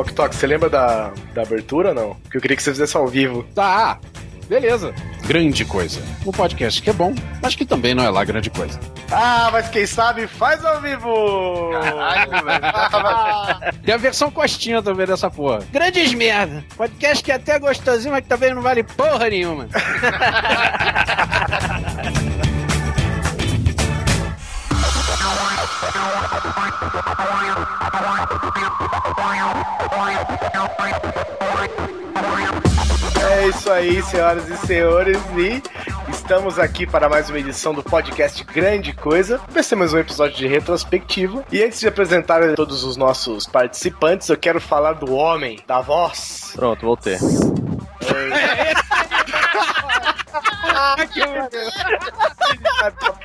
Octox, você lembra da, da abertura ou não? Que eu queria que você fizesse ao vivo. Tá, beleza. Grande coisa. Um podcast que é bom, mas que também não é lá grande coisa. Ah, mas quem sabe faz ao vivo! Caralho, velho. Tem a versão costinha também dessa porra. Grandes merda. Podcast que é até gostosinho, mas que também não vale porra nenhuma. É isso aí, senhoras e senhores, e estamos aqui para mais uma edição do podcast Grande Coisa. Vai ser mais um episódio de retrospectiva. E antes de apresentar todos os nossos participantes, eu quero falar do homem, da voz. Pronto, voltei.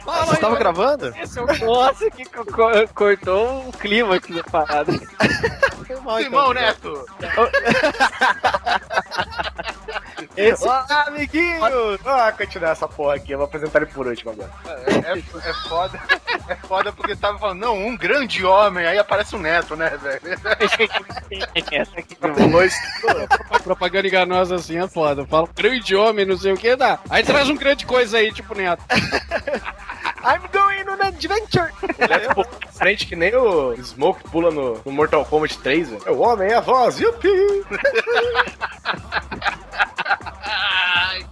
Você tava gravando? Esse é o Nossa, que co- co- cortou o clima aqui da parada. Simão Neto. Esse... Olá, amiguinho! Ah, continuar essa porra aqui, eu vou apresentar ele por último agora. É, é- é foda. É foda porque tava falando, não, um grande homem, aí aparece um neto, né, velho? Propaganda enganosa assim é foda. Fala grande homem, não sei o que, dá. Aí traz um grande coisa aí, tipo neto. I'm going on an adventure! O Neto pula pra frente que nem o Smoke pula no, no Mortal Kombat 3, velho. É o homem, é a voz, yupi!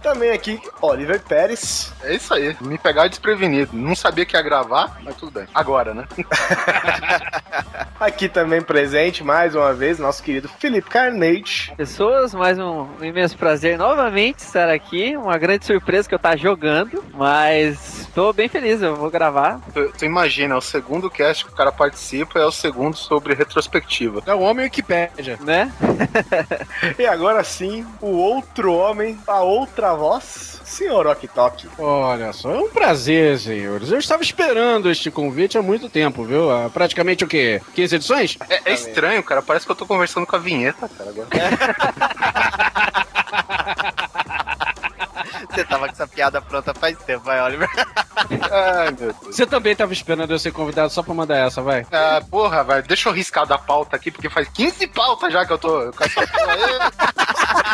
Também aqui, Oliver Pérez. É isso aí. Me pegar desprevenido. Não sabia que ia gravar, mas tudo bem. Agora, né? Aqui também presente, mais uma vez, nosso querido Felipe Carnage. Pessoas, mais um, um imenso prazer novamente estar aqui. Uma grande surpresa que eu tá jogando, mas tô bem feliz, eu vou gravar. Tu, tu imagina, é o segundo cast que o cara participa é o segundo sobre retrospectiva. É o homem Wikipédia. Né? E agora sim, o outro homem, a outra voz, senhor Ok Tok. Olha só, é um prazer, senhores. Eu estava esperando este convite há muito tempo, viu? Há praticamente o quê? 15 edições? É, é estranho, cara. Parece que eu tô conversando com a vinheta, cara. Agora. Você tava com essa piada pronta faz tempo, vai, Oliver. Ai, meu Deus. Você também estava esperando eu ser convidado só pra mandar essa, vai? Ah, porra, velho, deixa eu riscar da pauta aqui, porque faz 15 pautas já que eu tô com essa porra.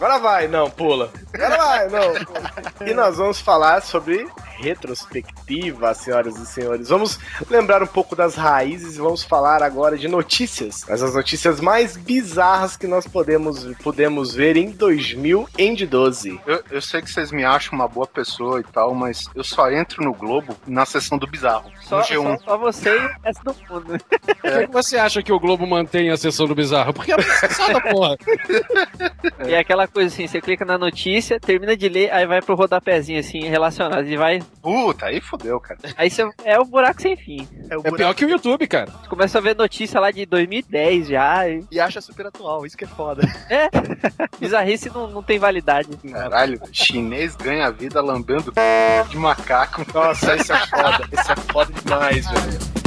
Agora vai, não, pula. Agora vai, não. pula. E nós vamos falar sobre retrospectiva, senhoras e senhores. Vamos lembrar um pouco das raízes e vamos falar agora de notícias. Mas as notícias mais bizarras que nós podemos, podemos ver em 2012. Eu, eu sei que vocês me acham uma boa pessoa e tal, mas eu só entro no Globo na sessão do bizarro. Só, no G1. só, só você e o resto do mundo. Por que, que você acha que o Globo mantém a sessão do bizarro? Porque é processada, porra. E é aquela coisa assim, você clica na notícia, termina de ler, aí vai pro rodapézinho assim, relacionado, e vai. Puta, aí fodeu, cara. Aí você, é o buraco sem fim. É pior que o YouTube, cara. Você começa a ver notícia lá de 2010 já. E... E acha super atual, isso que é foda. É, bizarrice não, não tem validade. Caralho, chinês ganha vida lambendo de macaco. Nossa, esse é foda. Esse é foda demais, velho.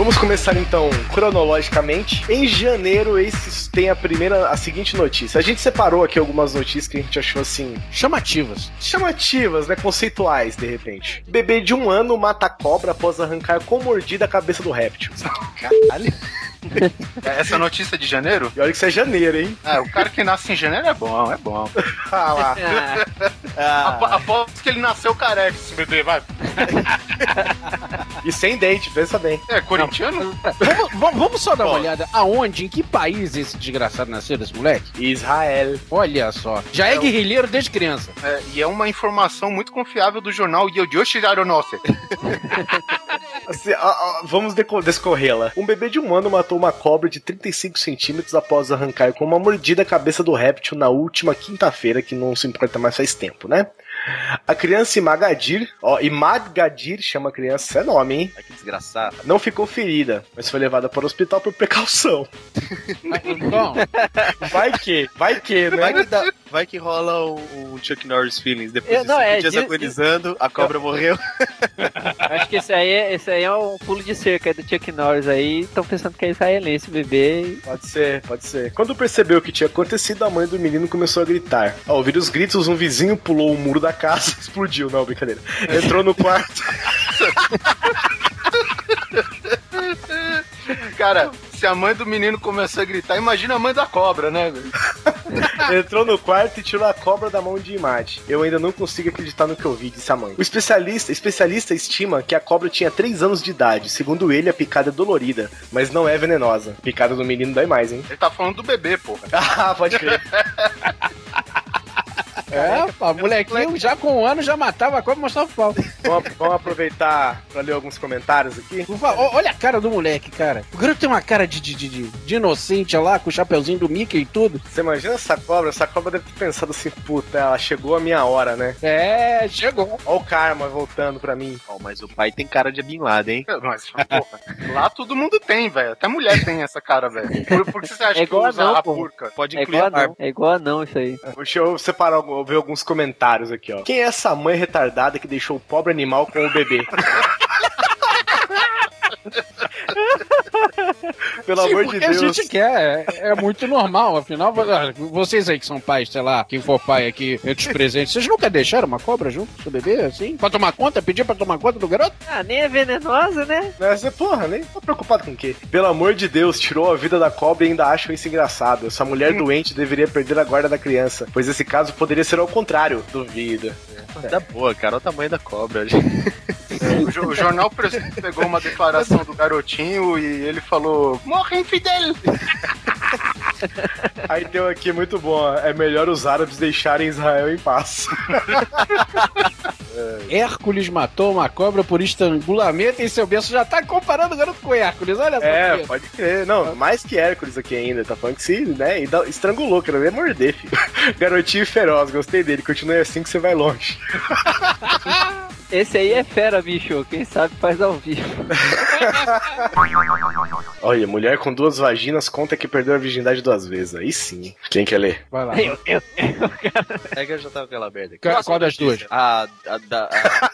Vamos começar então cronologicamente. Em janeiro, esses tem a primeira, a seguinte notícia. A gente separou aqui algumas notícias que a gente achou assim Chamativas. chamativas, né? Conceituais, de repente. Bebê de um ano mata cobra após arrancar com mordida a cabeça do réptil. Caralho. Essa notícia de janeiro? E olha que isso é janeiro, hein? Ah, o cara que nasce em janeiro é bom, é bom. Ah lá. Ah, Apo- Aposto que ele nasceu careca, esse bebê, vai. E sem dente, pensa bem. É corintiano? Vamos, vamos- vamos só dar uma Bom. olhada aonde, em que país esse desgraçado nasceu, desse moleque? Israel. Olha só. Já é guerrilheiro desde criança. É, e é uma informação muito confiável do jornal Yodoshi Aronose. Assim, vamos descorrê-la. Um bebê de um ano matou uma cobra de 35 centímetros após arrancar com uma mordida a cabeça do réptil na última quinta-feira, que não se importa mais faz tempo, né? A criança Imagadir, ó, Imagadir chama a criança, é nome, hein? Ai, que desgraçado. Não ficou ferida, mas foi levada para o hospital por precaução. Bom, Vai que, vai que, Vai né? que, dá- vai que rola um, um Chuck Norris feelings. Depois Eu- de não, é, dias diz- agonizando, a cobra morreu. Acho que esse aí, é- esse aí é um pulo de cerca do Chuck Norris aí. Estão pensando que é israelense, o bebê. Pode ser, pode ser. Quando percebeu o que tinha acontecido, a mãe do menino começou a gritar. Ao ouvir os gritos, um vizinho pulou o muro da casa e explodiu. Não, brincadeira. Entrou no quarto. Cara, se a mãe do menino começou a gritar, imagina a mãe da cobra, né? Entrou no quarto e tirou a cobra da mão de Imade. Eu ainda não consigo acreditar no que eu vi, disse a mãe. O especialista, especialista estima que a cobra tinha 3 anos de idade. Segundo ele, a picada é dolorida, mas não é venenosa. Picada do menino dói mais, hein? Ele tá falando do bebê, porra. Ah, pode crer. É, pá, molequinho já com um ano já matava a cobra e mostrava o pau. vamos, vamos aproveitar pra ler alguns comentários aqui. Olha a cara do moleque, cara. O garoto tem uma cara de, de, de, de- inocente lá, com o chapeuzinho do Mickey e tudo. Você imagina essa cobra? Essa cobra deve ter pensado assim, puta, ela chegou a minha hora, né? É, chegou. Ó o karma voltando pra mim. Ó, mas o pai tem cara de Bin Laden, hein? Mas, porra, lá todo mundo tem, velho. Até mulher tem essa cara, velho. Por, por que você acha É que igual usa não, a burca? Pode É incluir igual a não, é igual não isso aí. Deixa eu separar, eu ver alguns comentários aqui, ó. Quem é essa mãe retardada que deixou o pobre animal com o bebê? Pelo Sim, amor de porque Deus. a gente quer, é, é muito normal. Afinal, ah, vocês aí que são pais, sei lá, quem for pai aqui entre os presentes, vocês nunca deixaram uma cobra junto com o seu bebê, assim? Pra tomar conta? Pedir pra tomar conta do garoto? Ah, nem é venenosa, né? Você, porra, nem tá preocupado com o quê? Pelo amor de Deus, tirou a vida da cobra e ainda acham isso engraçado. Essa mulher doente deveria perder a guarda da criança, pois esse caso poderia ser ao contrário. Duvida. Da boa, cara. Olha o tamanho da cobra. O, jo- o jornal pegou uma declaração do garotinho e ele falou: Morre infidel! Aí tem um aqui muito bom, é melhor os árabes deixarem Israel em paz. Hércules matou uma cobra por estrangulamento e seu berço já tá comparando o garoto com Hércules. Olha só. É, que- pode crer. Não, mais que Hércules aqui ainda. Tá falando que se, né, e estrangulou, quero ver morder, filho. Garotinho feroz, gostei dele. Continue assim que você vai longe. Esse aí é fera, bicho. Quem sabe faz ao vivo. Olha, mulher com duas vaginas conta que perdeu a virgindade duas vezes. Aí sim. Quem quer ler? Vai lá. Meu Deus. É que eu já tava com aquela merda. aqui. Qual- qual das notícia. A, a, da, a-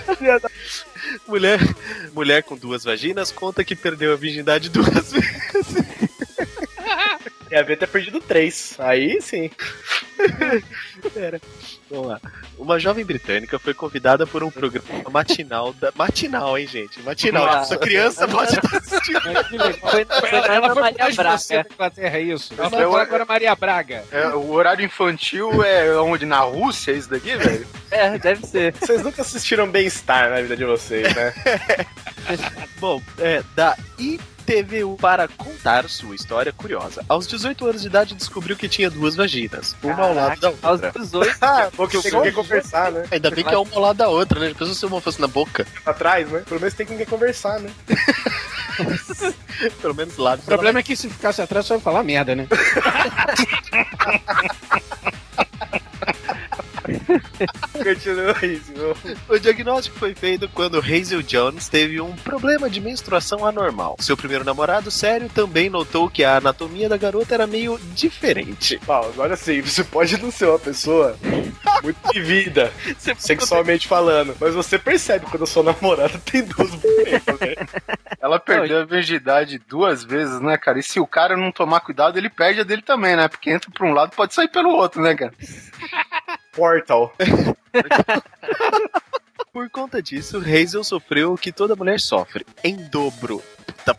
mulher, mulher com duas vaginas conta que perdeu a virgindade duas vezes. Ia ver ter perdido três. Aí sim. Vamos lá. Uma jovem britânica foi convidada por um programa matinal da. Matinal, hein, gente? Matinal. Ah. Essa criança pode estar assistindo. Foi, foi Ela, na ela foi Maria Braga. da Inglaterra, é isso. Ela vai é agora Maria Braga. É, o horário infantil é onde? Na Rússia, isso daqui, velho? É, deve ser. Vocês nunca assistiram Bem-Estar na vida de vocês, né? Bom, é, da ITVU para contar sua história curiosa. Aos 18 anos de idade descobriu que tinha duas vaginas, uma ao lado da Aos outra. 18. ah, porque eu tenho que conversar, né? Ainda bem que é uma ao lado da outra, né? Pensou se uma fosse na boca. Atrás, né? Pelo menos tem com quem conversar, né? Pelo menos lado. O problema é que se ficasse atrás só ia falar merda, né? Continua isso. O diagnóstico foi feito quando Hazel Jones teve um problema de menstruação anormal. Seu primeiro namorado sério também notou que a anatomia da garota era meio diferente. Paulo, olha assim, você pode não ser uma pessoa muito vivida, sexualmente falando, mas você percebe quando a sua namorada tem duas bocas, né? Ela perdeu a virgindade duas vezes, né, cara? E se o cara não tomar cuidado, ele perde a dele também, né? Porque entra por um lado pode sair pelo outro, né, cara? Portal. Por conta disso, Hazel sofreu o que toda mulher sofre, em dobro. Puta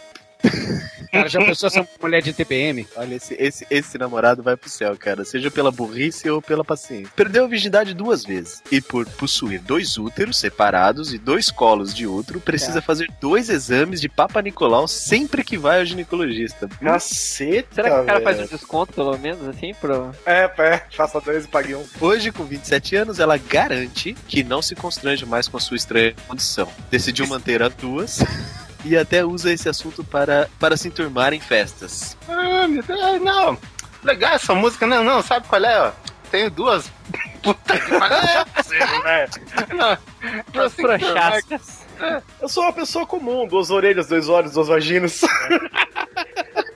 Cara, já pensou essa mulher de TPM? Olha, esse, esse, esse namorado vai pro céu, cara. Seja pela burrice ou pela paciência. Perdeu a virgindade duas vezes. E por possuir dois úteros separados e dois colos de útero, precisa fazer dois exames de Papa Nicolau sempre que vai ao ginecologista. Caceta, Será que o cara faz um desconto, pelo menos, assim, pro... É, é, faça dois e pague um. Hoje, com 27 anos, ela garante que não se constrange mais com a sua estranha condição. Decidiu manter as duas. e até usa esse assunto para, para se enturmar em festas. Ah, meu Deus, não. Legal essa música, não, não, sabe qual é, ó? Tenho duas. Puta que pariu, não é possível, né? Não, Duas né? prochascas. Eu sou uma pessoa comum, duas orelhas, dois olhos, duas vaginas.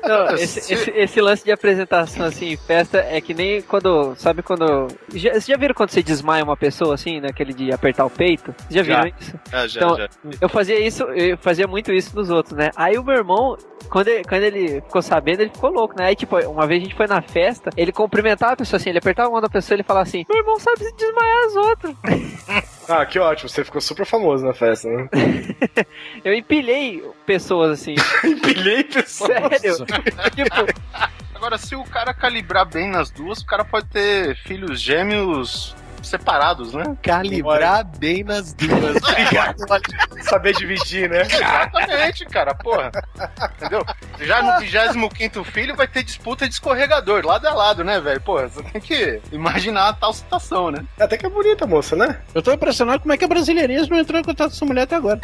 Não, esse, esse- esse lance de apresentação assim em festa é que nem quando. Sabe quando. Já, vocês já viram quando você desmaia uma pessoa assim, naquele de apertar o peito? Vocês já viram isso? Ah, já, Então, já. Eu fazia isso, eu fazia muito isso nos outros, né? Aí o meu irmão, quando ele, quando ele ficou sabendo, ele ficou louco, né? Aí, tipo, uma vez a gente foi na festa, ele cumprimentava a pessoa assim, ele apertava a mão da pessoa e ele falava assim: Meu irmão sabe se desmaiar as outras. ah, que ótimo, você ficou super famoso na festa, né? Eu empilhei pessoas assim. Empilhei pessoas. Sério. tipo, Agora, se o cara calibrar bem nas duas, o cara pode ter filhos gêmeos separados, né? Calibrar bem nas duas. Obrigado. Saber dividir, né? Exatamente, cara, porra. Entendeu? Já no 25 filho vai ter disputa de escorregador, lado a lado, né, velho? Porra, você tem que imaginar a tal situação, né? Até que é bonita, moça, né? Eu tô impressionado como é que a brasileirinha não entrou em contato com essa mulher até agora.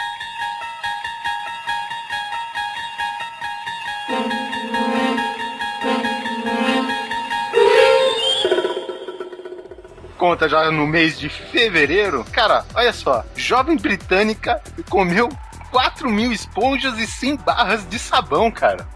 Conta já no mês de fevereiro. Cara, olha só. Jovem britânica comeu 4 mil esponjas e 100 barras de sabão, cara.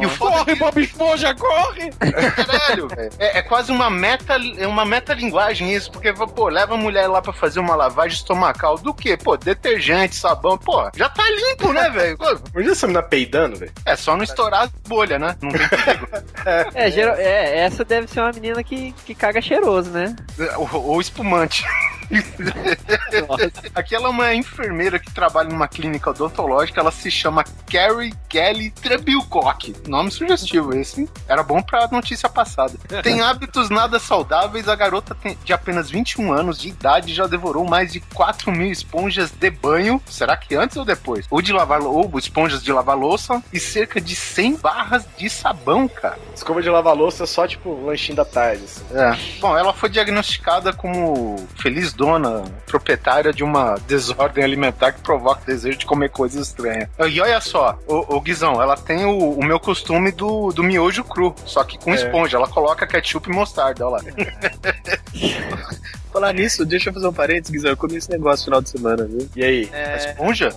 E o foda é Corre, que- Bob Esponja, corre! Caralho, velho. É, é quase uma meta, é uma metalinguagem isso, porque, pô, leva a mulher lá pra fazer uma lavagem estomacal do quê? Pô, detergente, sabão, pô, já tá limpo, né, velho? Imagina essa menina peidando, velho. É só não estourar a bolha, né? Não tem perigo. é, geral, é, essa deve ser uma menina que, que caga cheiroso, né? ou, ou espumante. Aqui ela é uma enfermeira que trabalha numa clínica odontológica, ela se chama Carrie Kelly Trebilcock. Nome sugestivo esse, hein? Era bom pra notícia passada. Tem hábitos nada saudáveis, a garota tem, de apenas 21 anos de idade já devorou mais de 4 mil esponjas de banho. Será que antes ou depois? Ou de lavar ou esponjas de lavar louça e cerca de 100 barras de sabão, cara. Escova de lavar louça é só, tipo, lanchinho da tarde. Assim. É. Bom, ela foi diagnosticada como feliz dona, proprietária de uma desordem alimentar que provoca o desejo de comer coisas estranhas. E olha só, o, Guizão, ela tem o, o meu costume do, do miojo cru, só que com É. esponja. Ela coloca ketchup e mostarda, olha lá. Falar nisso, deixa eu fazer um parênteses, Guizão. Eu comi esse negócio no final de semana, viu? E aí? A esponja?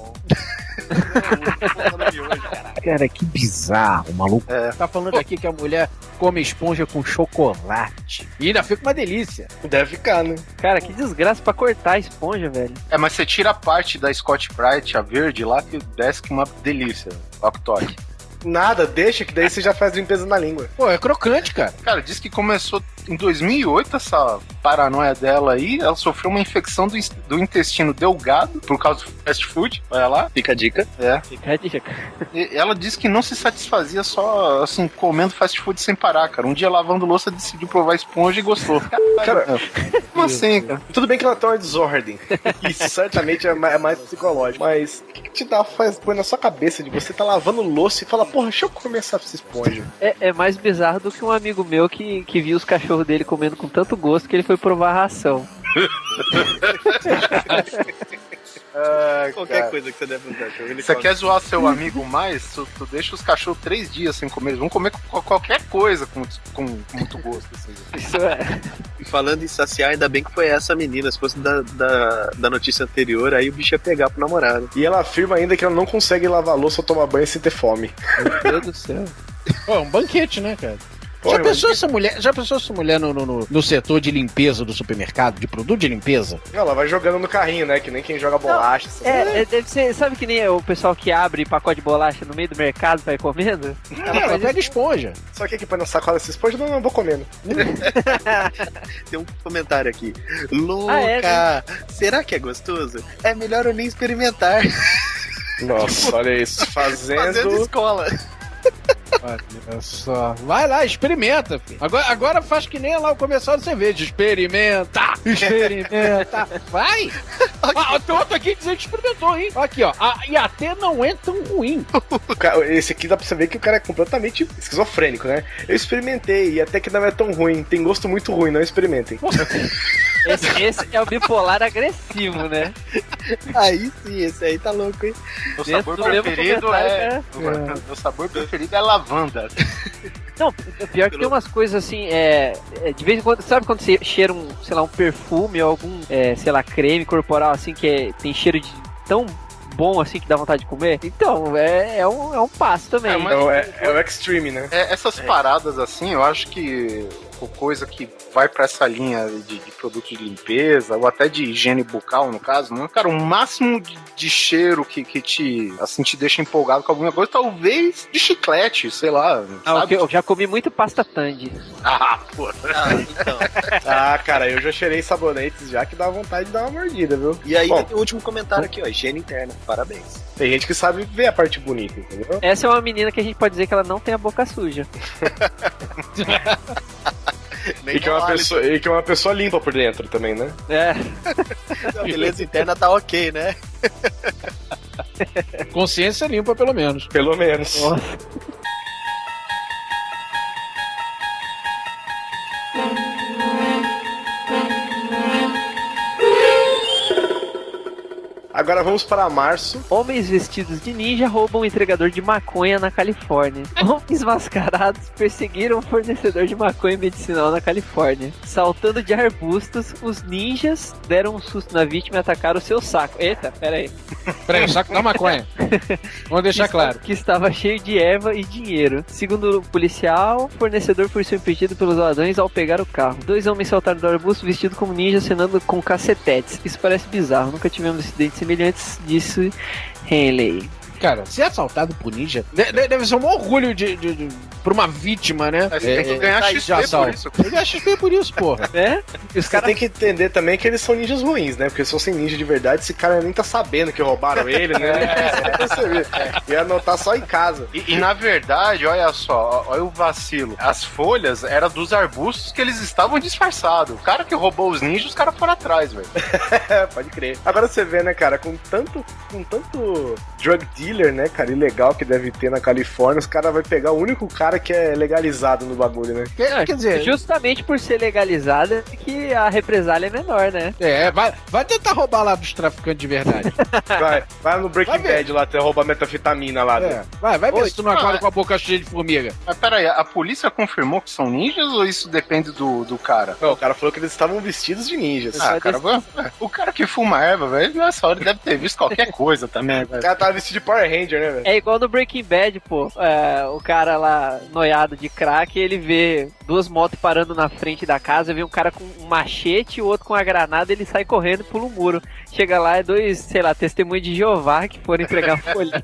Cara, que bizarro, maluco. É. Tá falando aqui que a mulher come esponja com chocolate. E ainda fica uma delícia. Deve ficar, né? Cara, que desgraça pra cortar a esponja, velho. É, mas você tira a parte da Scott Bright, a verde lá, que desce que uma delícia. Toque. Nada, deixa que daí você já faz limpeza na língua. Pô, é crocante, cara. Cara, diz que começou em 2008 essa paranoia dela aí. Ela sofreu uma infecção do, do intestino delgado por causa do fast food. Olha lá. Fica a dica. É. Fica a dica. E ela disse que não se satisfazia só, assim, comendo fast food sem parar, cara. Um dia lavando louça decidiu provar esponja e gostou. Cara, Como assim, cara? tudo bem que ela tem uma desordem. Isso certamente é é mais psicológico. Mas o que, que te dá, faz, põe na sua cabeça de você tá lavando louça e fala, porra, deixa eu comer essa essa esponja. É, é mais bizarro do que um amigo meu que, que viu os cachorros dele comendo com tanto gosto que ele foi provar a ração. Ai, Qualquer cara. coisa que você der pro cachorro, ele Você come. quer zoar seu amigo mais? Tu, tu deixa os cachorros três dias sem comer. Eles vão comer co- qualquer coisa com, com, com muito gosto. Assim. Isso é. E falando em saciar, ainda bem que foi essa menina. Se fosse da, da, da notícia anterior, aí o bicho ia pegar pro namorado. E ela afirma ainda que ela não consegue lavar louça ou tomar banho sem ter fome. Meu Deus do céu. Pô, é um banquete, né, cara? Porra, já pensou essa mulher, já pensou essa mulher no, no, no- no setor de limpeza do supermercado, de produto de limpeza? Ela vai jogando no carrinho, né? Que nem quem joga bolacha. coisas. É, é, deve ser, sabe que nem o pessoal que abre pacote de bolacha no meio do mercado pra ir comendo? Ela, ela pega esponja. Só que aqui põe na sacola essa esponja, não, não, vou comendo. Tem um comentário aqui. Louca! Ah, é, né? Será que é gostoso? É melhor eu nem experimentar. Nossa, olha isso. Fazendo. Fazendo escola. Olha só. Vai lá, experimenta, filho. Agora, agora faz que nem lá o comercial de cerveja. Experimenta! Experimenta! Vai! Ah, tem outro aqui dizendo que experimentou, hein? Aqui, ó. Ah, e até não é tão ruim. Esse aqui dá pra você ver que o cara é completamente esquizofrênico, né? Eu experimentei e até que não é tão ruim. Tem gosto muito ruim, não experimentem. Esse, esse é o bipolar agressivo, né? Aí sim, esse aí tá louco, hein? Meu sabor preferido é. comentário, Meu sabor preferido é lavanda. Não, o pior que tem umas coisas assim, é, é, De vez em quando, sabe quando você cheira um, sei lá, um perfume ou algum, é, sei lá, creme corporal assim que é- tem cheiro de tão bom assim que dá vontade de comer? Então, é, é, um, é um passo também. É, É mas- o, é, é o Extreme, né? É, essas paradas assim, eu acho que o coisa que vai pra essa linha de, de produto de limpeza, ou até de higiene bucal, no caso, né? Cara, o máximo de, de cheiro que, que te, assim, te deixa empolgado com alguma coisa, talvez de chiclete, sei lá, Ah, sabe? eu já comi muito pasta Tandy. Ah, pô. Ah, então. Ah, cara, eu já cheirei sabonetes já que dá vontade de dar uma mordida, viu? E aí Bom. tem o último comentário aqui, ó. Higiene interna. Parabéns. Tem gente que sabe ver a parte bonita, entendeu? Essa é uma menina que a gente pode dizer que ela não tem a boca suja. E que, é uma pessoa, e que é uma pessoa limpa por dentro também, né? É. A beleza interna tá ok, né? Consciência limpa, pelo menos. Pelo menos. Agora vamos para março. Homens vestidos de ninja roubam um entregador de maconha na Califórnia. Homens mascarados perseguiram um fornecedor de maconha medicinal na Califórnia. Saltando de arbustos, os ninjas deram um susto na vítima e atacaram o seu saco. Eita, pera aí. Peraí, o saco da maconha. Vamos deixar claro. Que estava cheio de erva e dinheiro. Segundo o policial, o fornecedor foi impedido pelos ladrões ao pegar o carro. Dois homens saltaram do arbusto vestidos como ninjas, acenando com cacetetes. Isso parece bizarro. Nunca tivemos incidentes semelhantes, disse Henley. Cara, ser assaltado por ninja de- de- deve ser um orgulho de, de, de- pra uma vítima, né? Mas você tem que ganhar tá aí XP por assalto. isso. Ele ganha XP por isso, porra. É? E os Você caras tem que entender também que eles são ninjas ruins, né? Porque se fossem ninja de verdade, esse cara nem tá sabendo que roubaram ele, né? É. Você vê. Ia anotar só em casa. E, e, na verdade, olha só, olha o vacilo. As folhas eram dos arbustos que eles estavam disfarçados. O cara que roubou os ninjas, os caras foram atrás, velho. É, pode crer. Agora você vê, né, cara, com tanto, com tanto drug dealer, né, cara, ilegal que deve ter na Califórnia, os caras vão pegar o único cara que é legalizado no bagulho, né? Quer, quer dizer, Justamente por ser legalizada que a represália é menor, né? é, vai, vai tentar roubar lá dos traficantes de verdade. Vai, vai no Breaking Vai. Bad lá, até roubar metafetamina lá. É, né? vai, vai ver Oi, se tu não acorda é. com a boca cheia de formiga. Mas peraí, a polícia confirmou que são ninjas ou isso depende do, do cara? Não, o cara falou que eles estavam vestidos de ninjas. Ah, cara, vai- o cara que fuma erva, velho, nessa hora ele deve ter visto qualquer coisa também, O cara tava vestido de Power Ranger, né, velho? É igual no Breaking Bad, pô. É, o cara lá, noiado de crack, ele vê duas motos parando na frente da casa, vê um cara com um machete e o outro com a granada, ele sai correndo e pula um muro. Chega lá, é dois, sei lá, testemunhos de Jeová que foram entregar folha.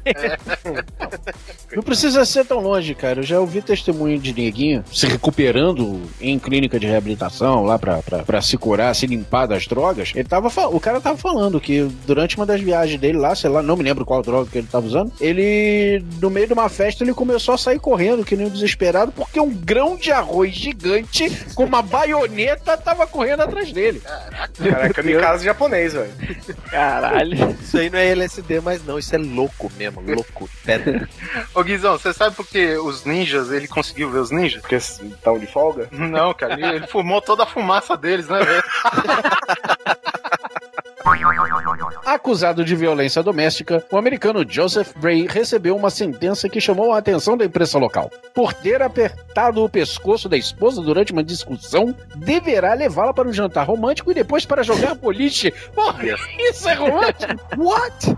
Não precisa ser tão longe, cara. Eu já ouvi testemunho de neguinho se recuperando em clínica de reabilitação lá pra, pra, pra se curar, se limpar das drogas. Ele tava o cara tava falando que durante uma das viagens dele lá, sei lá, não me lembro qual droga que ele tava usando, ele, no meio de uma festa, ele começou a sair correndo, que nem um desesperado, porque um grão de arroz gigante com uma baioneta tava correndo atrás dele. Cara, é kamikaze japonês, velho. Caralho. Isso aí não é LSD, mas não. Isso é louco mesmo. Louco. Pedra. Ô Guizão, você sabe por que os ninjas, ele conseguiu ver os ninjas? Porque estão de folga. Não, cara, ele, ele fumou toda a fumaça deles, né, velho? Acusado de violência doméstica, o americano Joseph Bray recebeu uma sentença que chamou a atenção da imprensa local. Por ter apertado o pescoço da esposa durante uma discussão, deverá levá-la para um jantar romântico e depois para jogar boliche. Porra, isso é romântico? What?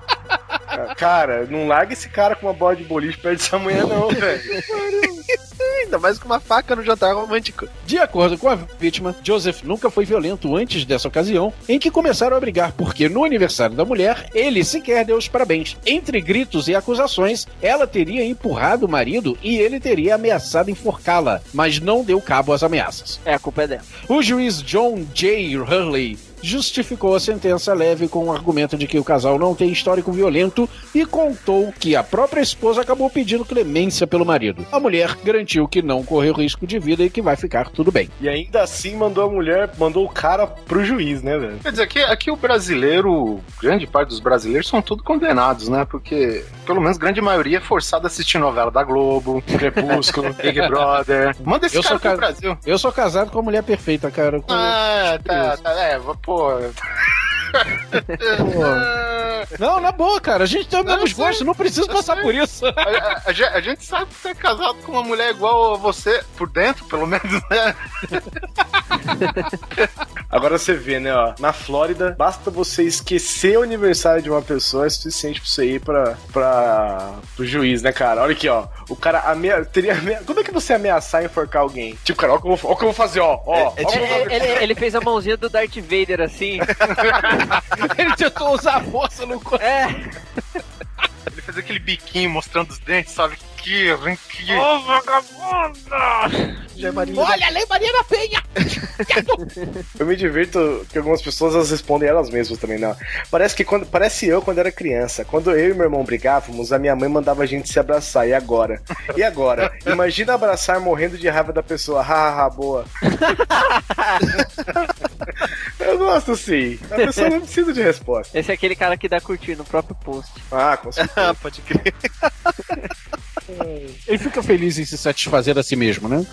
Cara, não larga esse cara com uma bola de boliche perto dessa mulher, não, velho. Ainda mais com uma faca no jantar romântico. De acordo com a vítima, Joseph nunca foi violento antes dessa ocasião, em que começaram a brigar porque no aniversário da mulher, ele sequer deu os parabéns. Entre gritos e acusações, ela teria empurrado o marido e ele teria ameaçado enforcá-la, mas não deu cabo às ameaças. É, a culpa é dela. O juiz John J. Hurley justificou a sentença leve com o argumento de que o casal não tem histórico violento e contou que a própria esposa acabou pedindo clemência pelo marido. A mulher garantiu que não correu risco de vida e que vai ficar tudo bem. E ainda assim mandou a mulher, mandou o cara pro juiz, né, velho? Quer dizer, aqui, aqui o brasileiro, grande parte dos brasileiros são tudo condenados, né? Porque, pelo menos, grande maioria é forçada a assistir novela da Globo, Crepúsculo, Big Brother. Manda esse Eu cara sou pro ca- Brasil. Eu sou casado com a mulher perfeita, cara. Com- Ah, tá, tá, é, pô pô. Não, na boa, cara. A gente tem o mesmo eu sei. gosto, não precisa passar por isso. A, a- a gen- a gente sabe que você é casado com uma mulher igual a você, por dentro, pelo menos, né? Agora você vê, né, ó, na Flórida, basta você esquecer o aniversário de uma pessoa, é suficiente pra você ir pra, pra, pro juiz, né, cara? Olha aqui, ó, o cara amea... teria amea... Como é que você ameaçar e enforcar alguém? Tipo, cara, ó o que eu vou, ó o que eu vou fazer, ó, ó. ó o que eu vou Ele, fazer. ele- ele fez a mãozinha do Darth Vader assim. Ele tentou usar a força no corpo. É. Ele fez aquele biquinho mostrando os dentes, sabe? Que, que... Já é Maria. Olha, Lei Maria da Penha! Eu me divirto que algumas pessoas elas respondem elas mesmas também, não. Parece que quando. Parece eu quando era criança. Quando eu e meu irmão brigávamos, a minha mãe mandava a gente se abraçar. E agora? E agora? Imagina abraçar morrendo de raiva da pessoa. Hahaha, boa. eu gosto sim. A pessoa não precisa de resposta. Esse é aquele cara que dá curtir no próprio post. Ah, com certeza. Ah, pode crer. Ele fica feliz em se satisfazer a si mesmo, né?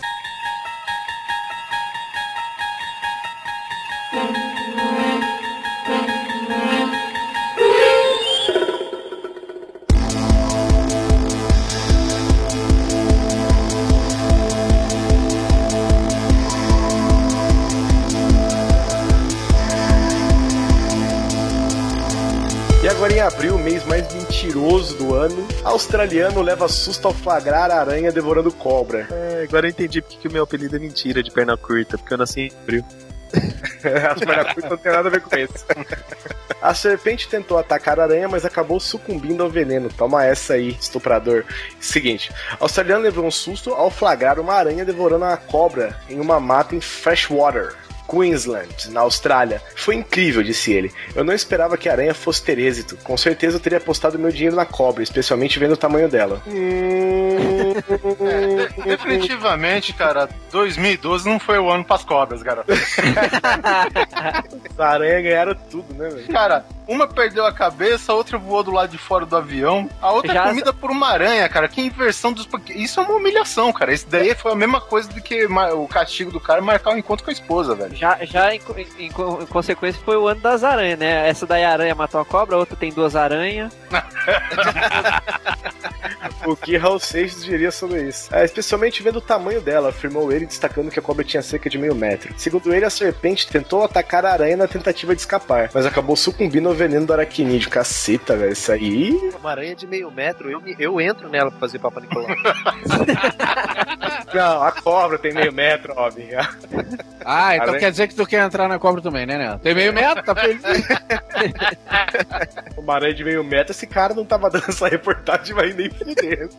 E agora em abril, mês mais mentiroso do ano, australiano leva susto ao flagrar a aranha devorando cobra. É, agora eu entendi porque que o meu apelido é mentira de perna curta, porque eu nasci em abril. As pernas curtas não tem nada a ver com isso. A serpente tentou atacar a aranha, mas acabou sucumbindo ao veneno. Toma essa aí, estuprador. Seguinte, o australiano levou um susto ao flagrar uma aranha devorando uma cobra em uma mata em Freshwater. Queensland, na Austrália. Foi incrível, disse ele. Eu não esperava que a aranha fosse ter êxito. Com certeza eu teria apostado meu dinheiro na cobra, especialmente vendo o tamanho dela. É, de- definitivamente, cara, 2012 não foi o ano pras cobras, cara. A aranha ganharam tudo, né, velho? Cara, uma perdeu a cabeça, a outra voou do lado de fora do avião, a outra Já- é comida por uma aranha, cara. Que inversão dos. Isso é uma humilhação, cara. Isso daí foi a mesma coisa do que o castigo do cara marcar o encontro com a esposa, velho. Já, já em, em em consequência foi o ano das aranhas, né? Essa daí a aranha matou a cobra, a outra tem duas aranhas. O que Raul Seixas diria sobre isso? É, especialmente vendo o tamanho dela, afirmou ele, destacando que a cobra tinha cerca de meio metro. Segundo ele, a serpente tentou atacar a aranha na tentativa de escapar, mas acabou sucumbindo ao veneno do aracnídeo. Caceta, velho, isso aí. Uma aranha de meio metro, eu, me- eu entro nela pra fazer Papa Nicolau. Não, a cobra tem meio metro, homem. Ah, então Aranha- quer dizer que tu quer entrar na cobra também, né, né? Tem meio metro, tá feliz? Uma aranha de meio metro, esse cara não tava dando essa reportagem, vai nem fuder.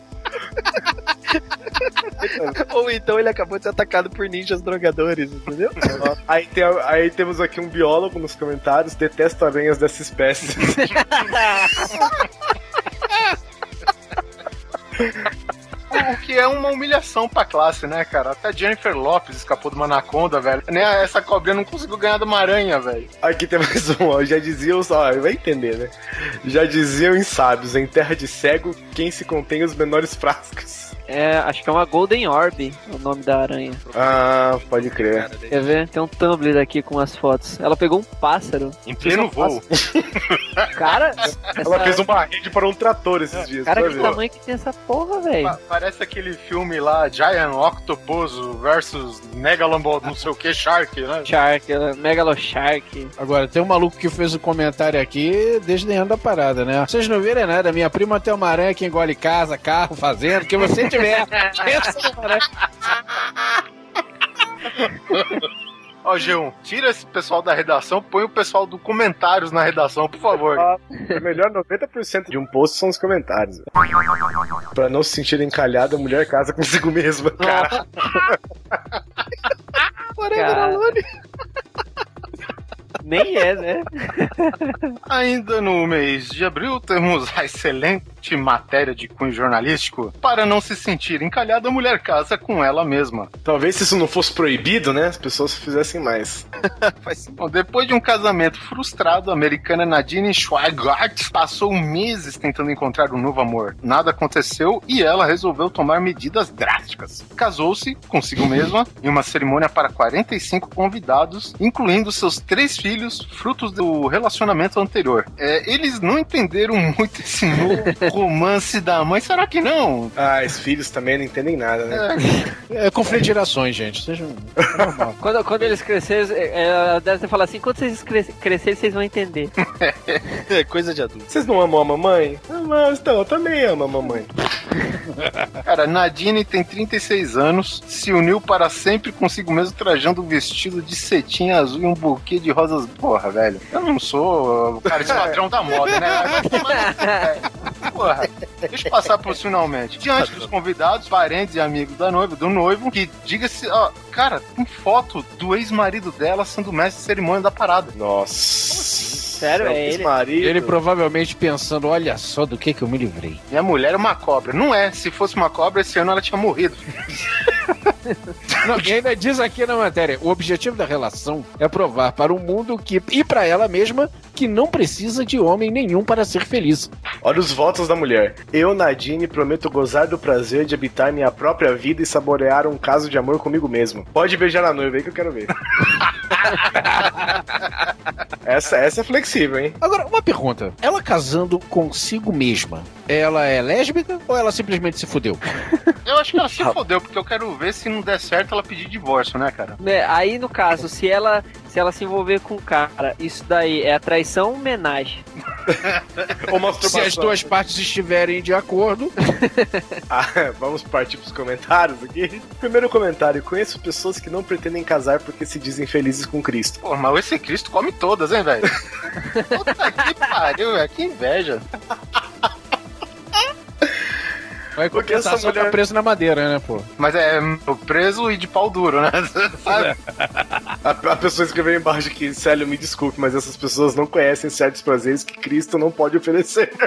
Ou então ele acabou de ser atacado por ninjas drogadores, entendeu? Aí, tem, aí temos aqui um biólogo nos comentários, detesto aranhas dessa espécie. O que é uma humilhação pra classe, né, cara? Até Jennifer Lopes escapou de uma anaconda, velho. Nem essa cobrinha não conseguiu ganhar de uma aranha, velho. Aqui tem mais um, ó. Já diziam, ó, vai entender, né? Já diziam em sábios, em terra de cego, quem se contém os menores frascos. É, acho que é uma Golden Orb o nome da aranha. Ah, pode crer. Quer ver? Tem um Tumblr aqui com as fotos. Ela pegou um pássaro. Em pleno voo. Cara, Ela fez uma rede para um trator esses dias. cara, pra que ver. tamanho que tem essa porra, velho. Pa- Parece aquele filme lá, Giant Octopus versus Megalombo, não sei o que, Shark, né? Shark, ela- Megalo Shark. Agora, tem um maluco que fez um comentário aqui desdenhando a parada, né? Vocês não viram nada, minha prima tem uma aranha que engole casa, carro, fazenda, o que você numa aranha. Ó, G1, tira esse pessoal da redação, põe o pessoal do comentários na redação, por favor. É melhor 90% de um post são os comentários. Pra não se sentir encalhada, a mulher casa consigo mesma. Cara, Cara. Nem é, né? Ainda no mês de abril, temos a excelente matéria de cunho jornalístico. Para não se sentir encalhada, a mulher casa com ela mesma. Talvez se isso não fosse proibido, né? As pessoas fizessem mais. Bom, depois de um casamento frustrado, a americana Nadine Schweigart passou meses tentando encontrar um novo amor. Nada aconteceu e ela resolveu tomar medidas drásticas. Casou-se consigo mesma em uma cerimônia para 45 convidados, incluindo seus três filhos, frutos do relacionamento anterior. É, eles não entenderam muito esse novo romance da mãe. Será que não? Ah, os filhos também não entendem nada, né? É conflito de gerações, gente. Seja normal. Quando, quando eles crescerem, é, ela deve falar assim: quando vocês cres- crescerem, vocês vão entender. É coisa de adulto. Vocês não amam a mamãe? Ah, mas então, eu também amo a mamãe. Cara, Nadine tem 36 anos, se uniu para sempre consigo mesmo trajando um vestido de cetim azul e um buquê de rosas. Porra, velho. Eu não sou o cara de padrão da moda, né? Cu, velho. Porra, deixa eu passar por finalmente. Diante dos convidados, parentes e amigos da noiva, do noivo, que diga-se, ó, cara, tem foto do ex-marido dela sendo mestre de cerimônia da parada. Nossa. Sério, é ele? Marido. Ele provavelmente pensando, olha só do que que eu me livrei. Minha mulher é uma cobra. Não é, se fosse uma cobra, esse ano ela tinha morrido. Não, e ainda diz aqui na matéria, o objetivo da relação é provar para o mundo que e para ela mesma que não precisa de homem nenhum para ser feliz. Olha os votos da mulher. Eu, Nadine, prometo gozar do prazer de habitar minha própria vida e saborear um caso de amor comigo mesmo. Pode beijar a noiva aí que eu quero ver. essa, essa é flexível, hein? Agora, uma pergunta. Ela casando consigo mesma, ela é lésbica ou ela simplesmente se fudeu? Eu acho que ela se fodeu, porque eu quero ver se não der certo ela pedir divórcio, né, cara? Né, Aí, no caso, se ela se ela se envolver com o cara, isso daí é a traição ou homenagem? Ou Se as duas partes estiverem de acordo, Ah, vamos partir pros comentários aqui. Primeiro comentário: conheço pessoas que não pretendem casar porque se dizem felizes com Cristo. Pô, mas esse Cristo come todas, hein, velho? Puta que pariu, velho. Que inveja. Vai Porque essa mulher- tá preso na madeira, né, pô? Mas é preso e de pau duro, né? Sabe? A, a pessoa escreveu embaixo que, Célio, me desculpe, mas essas pessoas não conhecem certos prazeres que Cristo não pode oferecer.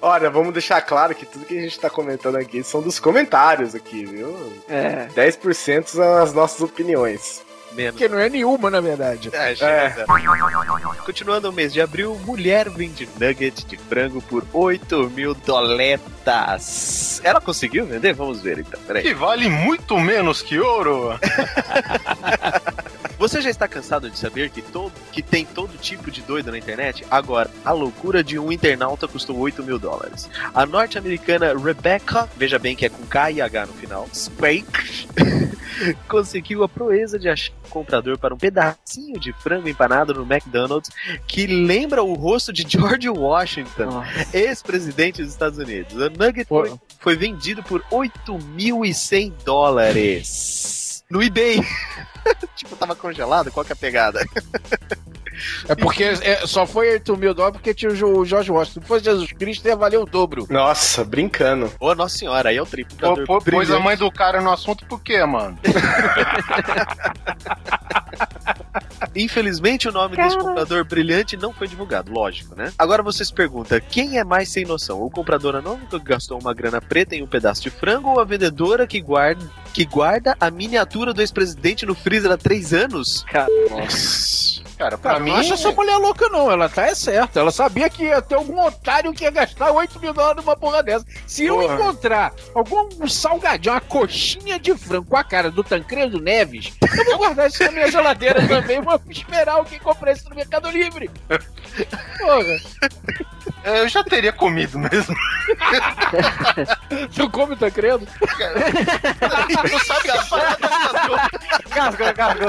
Olha, vamos deixar claro que tudo que a gente tá comentando aqui são dos comentários aqui, viu? É. 10% são as nossas opiniões. Menos. Que não é nenhuma, na verdade. É, chega. Continuando o mês de abril, mulher vende nugget de frango por 8 mil doletas. Ela conseguiu vender? Vamos ver então. Peraí. Que vale muito menos que ouro. Você já está cansado de saber que, todo, que tem todo tipo de doido na internet? Agora, a loucura de um internauta custou 8 mil dólares. A norte-americana Rebecca, veja bem que é com K e H no final, Spake, conseguiu a proeza de achar um comprador para um pedacinho de frango empanado no McDonald's que lembra o rosto de George Washington, ex-presidente dos Estados Unidos. O nugget foi, foi vendido por 8.100 dólares no eBay. tipo, tava congelado? Qual que é a pegada? É porque é, só foi 8 mil dólares porque tinha o George Washington. Se fosse Jesus Cristo, ia valer o dobro. Nossa, brincando. Ô, Nossa Senhora, aí é o triplo. Pô, pô, pôs a mãe do cara no assunto por quê, mano? Infelizmente, o nome desse comprador brilhante não foi divulgado, lógico, né? Agora você se pergunta, quem é mais sem noção? O comprador anônimo que gastou uma grana preta em um pedaço de frango ou a vendedora que guarda, que guarda a miniatura do ex-presidente no freezer há três anos? Nossa. Cara, pra Cara, mim. não acha essa mulher louca, não. Ela tá é certa. Ela sabia que ia ter algum otário que ia gastar 8 mil dólares numa porra dessa. Se eu Porra. encontrar algum salgadinho, uma coxinha de frango com a cara do Tancredo Neves, eu vou guardar isso na minha geladeira também. Vou esperar alguém comprar isso no Mercado Livre. Porra, é, Eu já teria comido mesmo. tu come o Tancredo? Tu sabe que a parada Gasgou, gasgou.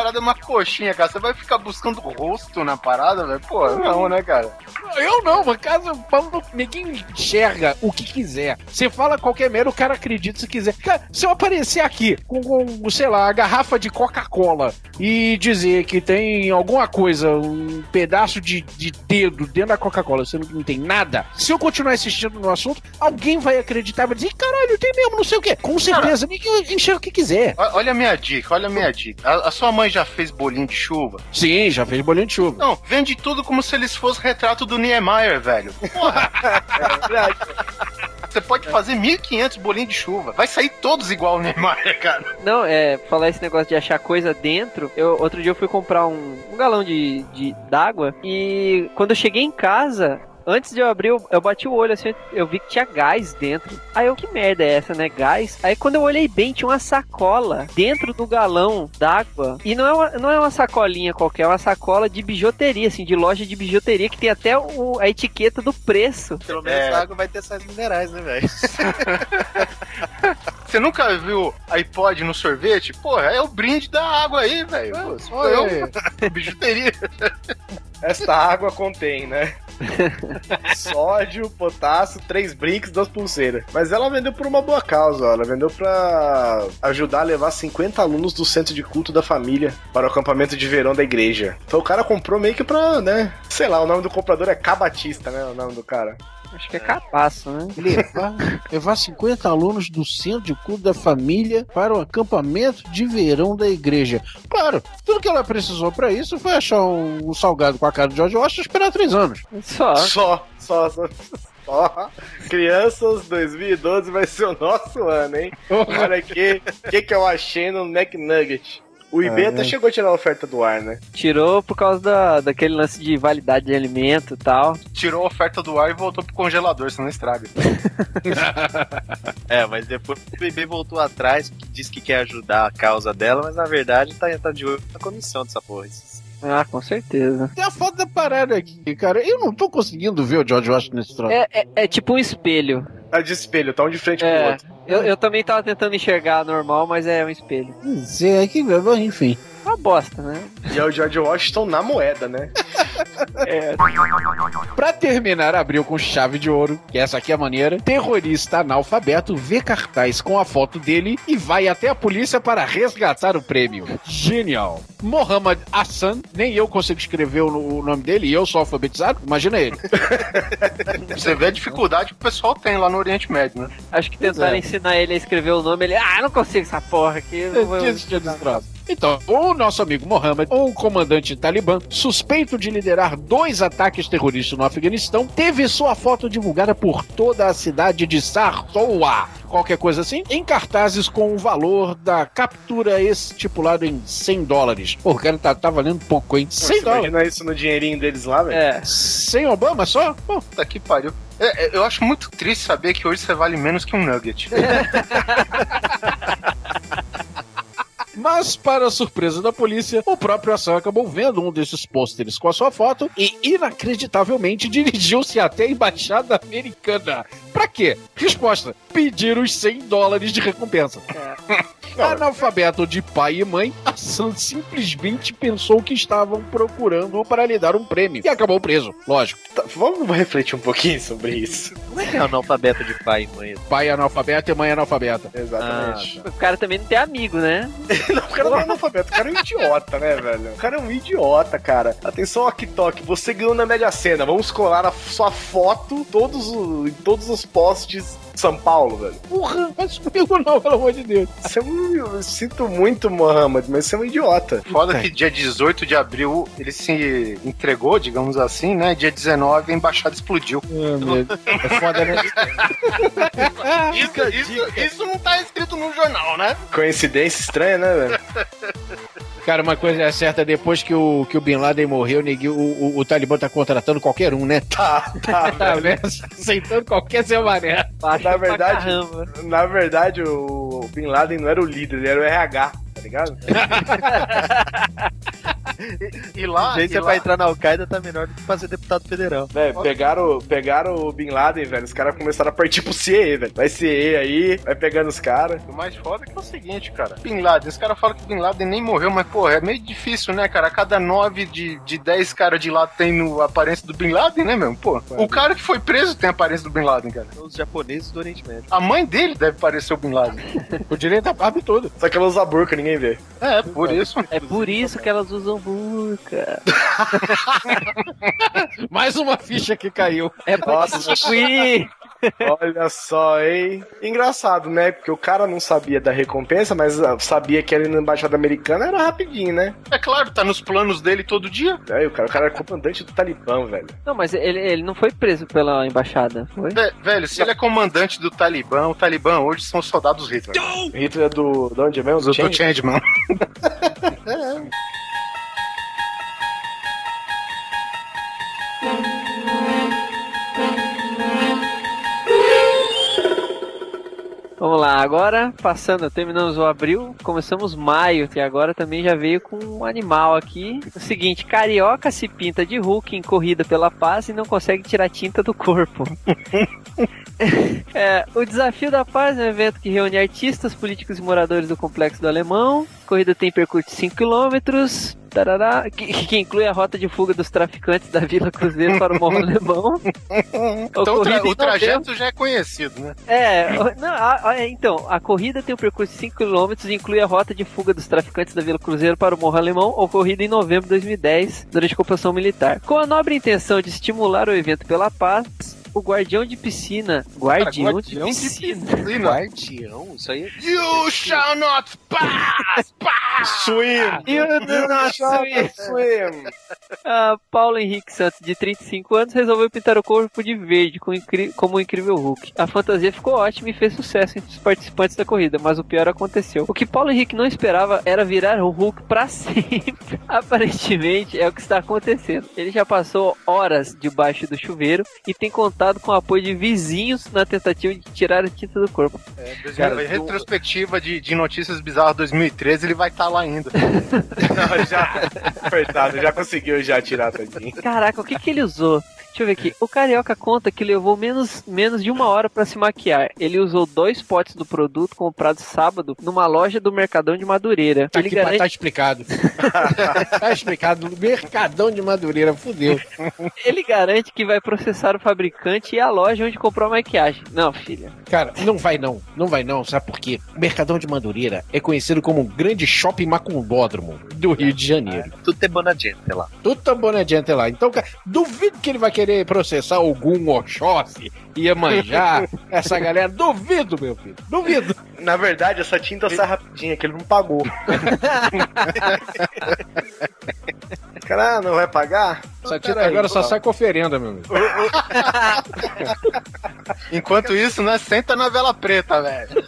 Parada é uma coxinha, cara. Você vai ficar buscando rosto na parada, velho? Pô, não, né, cara? Eu não, mas caso ninguém enxerga o que quiser. Você fala qualquer merda, o cara acredita se quiser. Cara, se eu aparecer aqui com, com, sei lá, a garrafa de Coca-Cola e dizer que tem alguma coisa, um pedaço de, de dedo dentro da Coca-Cola, sendo que não tem nada, se eu continuar insistindo no assunto, alguém vai acreditar, vai dizer, caralho, tem mesmo, não sei o quê. Com certeza, ninguém enxerga o que quiser. O- Olha a minha dica, olha a minha dica. A, a sua mãe já fez bolinho de chuva? Sim, já fez bolinho de chuva. Não, vende tudo como se eles fossem retrato do Niemeyer, velho. Porra, É verdade. você pode fazer 1500 bolinhos de chuva. Vai sair todos igual o Niemeyer, cara. Não, é, falar esse negócio de achar coisa dentro. Eu, outro dia eu fui comprar um, um galão de de- d'água e quando eu cheguei em casa. Antes de eu abrir, eu, eu bati o olho assim, eu vi que tinha gás dentro. Aí eu, que merda é essa, né? Gás. Aí quando eu olhei bem, tinha uma sacola dentro do galão d'água. E não é, uma, não é uma sacolinha qualquer, é uma sacola de bijuteria, assim, de loja de bijuteria, que tem até o- a etiqueta do preço. Pelo menos É. a água vai ter sais minerais, né, velho? Você nunca viu iPod no sorvete? Porra, é o brinde da água aí, velho. Olha eu, bijuteria. Esta água contém, né? Sódio, potássio, três brinks, duas pulseiras. Mas ela vendeu por uma boa causa. Ela vendeu pra ajudar a levar 50 alunos do centro de culto da família para o acampamento de verão da igreja. Então o cara comprou meio que pra, né? Sei lá, o nome do comprador é Cabatista, né? O nome do cara. Acho que é capaço, né? Levar, levar 50 alunos do centro de culto da família para o acampamento de verão da igreja. Claro, tudo que ela precisou para isso foi achar um, um salgado com a cara de George Washington e esperar três anos. Só. Só, só, só. Só. Crianças 2012 vai ser o nosso ano, hein? Olha aqui, o que, que eu achei no McNugget. O eBay Ah, até é. chegou a tirar a oferta do ar, né? Tirou por causa da, daquele lance de validade de alimento e tal. Tirou a oferta do ar e voltou pro congelador, senão estraga. É, mas depois o bebê voltou atrás, disse que quer ajudar a causa dela, mas na verdade tá, tá de olho na comissão dessa porra. Ah, com certeza. Tem a foto da parada aqui, cara. Eu não tô conseguindo ver o George Washington nesse troço. É, é, é tipo um espelho. Tá de espelho, tá um de frente pro É. outro. Eu, eu também tava tentando enxergar normal, mas é um espelho. Pois é, que, enfim. Uma bosta, né? E é o George Washington na moeda, né? É, Pra terminar, abriu com chave de ouro, que essa aqui é a maneira. Terrorista analfabeto vê cartaz com a foto dele e vai até a polícia para resgatar o prêmio. Genial. Mohamed Hassan, nem eu consigo escrever o, o nome dele e eu sou alfabetizado, imagina ele. Você vê a dificuldade que o pessoal tem lá no Oriente Médio, né? acho que tentaram é. ensinar ele a escrever o nome. Ele, ah, não consigo essa porra aqui. Não vou... Desistiu desse troço. Então, o nosso amigo Mohammed, um comandante talibã, suspeito de liderar dois ataques terroristas no Afeganistão, teve sua foto divulgada por toda a cidade de Sarsoa, qualquer coisa assim, em cartazes com o valor da captura estipulado em 100 dólares. Pô, o cara tá, tá valendo pouco, hein? 100 Você dólares. imagina isso no dinheirinho deles lá, velho? É, Sem Obama só? Pô, Puta que pariu. É, é, eu acho muito triste saber que hoje você vale menos que um nugget. Mas, para a surpresa da polícia, o próprio Hassan acabou vendo um desses pôsteres com a sua foto e, inacreditavelmente, dirigiu-se até a embaixada americana. Pra quê? Resposta: pedir os 100 dólares de recompensa. Analfabeto de pai e mãe, Hassan simplesmente pensou que estavam procurando para lhe dar um prêmio e acabou preso, lógico. Tá, vamos refletir um pouquinho sobre isso. Como é que é analfabeto de pai e mãe? Pai analfabeto e mãe analfabeta. Exatamente. o cara também não tem amigo, né? Não, o cara não é analfabeto, o cara é um idiota, né, velho? O cara é um idiota, cara. Atenção, Ok-Tok, você ganhou na Mega Sena. Vamos colar a sua foto todos em todos os postes de São Paulo, velho. Porra, faz comigo não, pelo amor de Deus. Você é um, eu sinto muito, Mohamed, mas você é um idiota. Foda que dia 18 de abril ele se entregou, digamos assim, né? Dia 19 a embaixada explodiu. É foda, né? Isso, isso, isso não tá escrito no jornal, né? Coincidência estranha, né, velho? Cara, uma coisa é certa, depois que o, que o Bin Laden morreu, o, o, o Talibã tá contratando qualquer um, né? Tá, tá, Tá velho. vendo? Aceitando qualquer seu mané. Na verdade-. Na verdade, o Bin Laden não era o líder, ele era o RH, tá ligado? E lá, Gente, e é lá pra entrar na Al-Qaeda tá melhor do que fazer deputado federal. Velho, pegaram, pegaram o Bin Laden, velho. Os caras começaram a partir pro CIE, velho. Vai CIE aí, vai pegando os caras. O mais foda é que é o seguinte, cara. Bin Laden, os caras falam que Bin Laden nem morreu, mas, porra, é meio difícil, né, cara? A cada nove de, de dez caras de lá tem no, a aparência do Bin Laden, né, meu? Pô, o cara que foi preso tem a aparência do Bin Laden, cara. Os japoneses do Oriente Médio. A mãe dele deve parecer o Bin Laden. O direito à barba e tudo. Só que ela usa burca, ninguém vê. É, por isso. É por isso que elas usam burca. Mais uma ficha que caiu. É pra Nossa. distinguir. Olha só, hein? Engraçado, né? Porque o cara não sabia da recompensa, mas ah, sabia que ali na Embaixada Americana era rapidinho, né? É claro, tá nos planos dele todo dia. Aí o cara, o cara era comandante do Talibã, velho. Não, mas ele, ele não foi preso pela embaixada, foi? Vé- velho, se ele é comandante do Talibã, o Talibã hoje são os soldados Hitler. Hitler é do. De onde é mesmo? Do, do Change? Changeman. Vamos lá, agora passando, terminamos o abril, começamos maio, que agora também já veio com um animal aqui. O seguinte, carioca se pinta de Hulk em corrida pela paz e não consegue tirar tinta do corpo. É, o Desafio da Paz é um evento que reúne artistas, políticos e moradores do Complexo do Alemão. A corrida tem percurso de 5 km, tarará, que, que inclui a rota de fuga dos traficantes da Vila Cruzeiro para o Morro Alemão. Então o, tra- o novembro. trajeto já é conhecido, né? É, não, a- a- então, a corrida tem um percurso de 5 km e inclui a rota de fuga dos traficantes da Vila Cruzeiro para o Morro Alemão, ocorrida em novembro de 2010, durante a ocupação militar. Com a nobre intenção de estimular o evento pela paz, o guardião de piscina. Guardião, guardião de de piscina. Guardião? Isso aí é You shall not pass! pass! Swim! O do nosso Swim! Ah, Paulo Henrique Santos, de 35 anos, resolveu pintar o corpo de verde com como o incrível Hulk. A fantasia ficou ótima e fez sucesso entre os participantes da corrida, mas o pior aconteceu. O que Paulo Henrique não esperava era virar o Hulk pra sempre. Aparentemente é o que está acontecendo. Ele já passou horas debaixo do chuveiro e tem contado com o apoio de vizinhos na tentativa de tirar a tinta do corpo. Cara, retrospectiva de, de notícias bizarras 2013, ele vai estar lá ainda. Não, já. Coitado, já conseguiu já tirar tadinho. Caraca, o que que ele usou? Deixa eu ver aqui. O Carioca conta que levou menos, menos de uma hora pra se maquiar. Ele usou dois potes do produto comprado sábado numa loja do Mercadão de Madureira. Tá, Ele aqui, garante, tá explicado. tá explicado. Mercadão de Madureira, fudeu. ele garante que vai processar o fabricante e a loja onde comprou a maquiagem. Não, filha. Cara, não vai não. Não vai não. Sabe por quê? O Mercadão de Madureira é conhecido como um grande shopping macumbódromo do Rio de Janeiro. tudo tem bonadinha, lá. Tudo tão bom adianta lá. Então, cara, duvido que ele vai querer processar algum Oxóssi, Iemanjá, essa galera. Duvido, meu filho. Duvido. Na verdade, essa tinta sai rapidinho, que ele não pagou. Cara, não vai pagar? Essa tinta agora só pô. sai com oferenda, meu amigo. Enquanto isso, nós senta na vela preta, velho.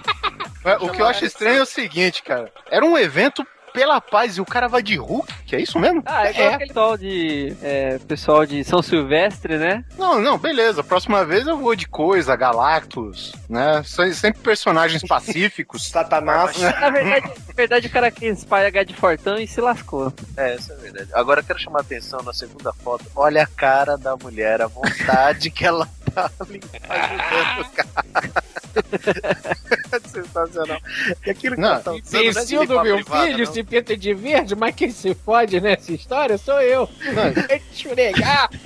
o que eu acho estranho é o seguinte, cara. Era um evento pela paz e o cara vai de Hulk, que é isso mesmo? Ah, é, É. aquele pessoal de, é, pessoal de São Silvestre, né? Não, não, beleza. Próxima vez eu vou de coisa, Galactus, né? São sempre personagens pacíficos. Satanás. Na verdade, na verdade o cara quis pagar de fortão e se lascou. É, isso é verdade. Agora eu quero chamar a atenção na segunda foto. Olha a cara da mulher, a vontade que ela tá ajudando o cara. Sensacional. E aquilo que Não, tá usando não é Imbecil do meu privada, filho não. se pinta de verde, mas quem se fode nessa história sou eu. Esfregar.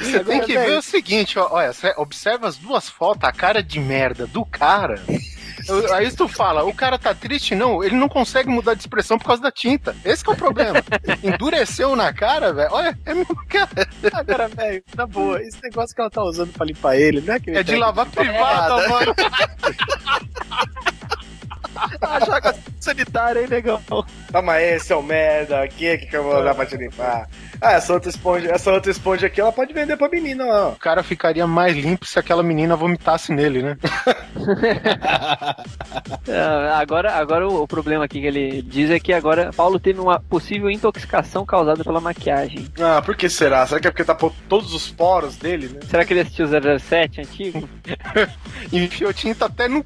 Você tem que ver o seguinte, ó, olha, você observa as duas fotos, a cara de merda do cara. Aí tu fala, o cara tá triste, não, ele não consegue mudar de expressão por causa da tinta. Esse que é o problema. Endureceu na cara, velho. Olha, é mesmo cara. Agora, velho, na boa, esse negócio que ela tá usando pra limpar ele, não é que ele É de tem lavar privada, mano. Ah, joga sanitário aí, negão. Toma esse, seu merda. Aqui, que, que eu vou dar pra te limpar? Ah, essa outra esponja, essa outra esponja aqui, ela pode vender pra menina, ó. O cara ficaria mais limpo se aquela menina vomitasse nele, né? Ah, Agora, agora o, o problema aqui que ele diz é que agora Paulo teve uma possível intoxicação causada pela maquiagem. Ah, por que será? Será que é porque tá por todos os poros dele, né? Será que ele assistiu 007 antigo? Enfiou tinta até no.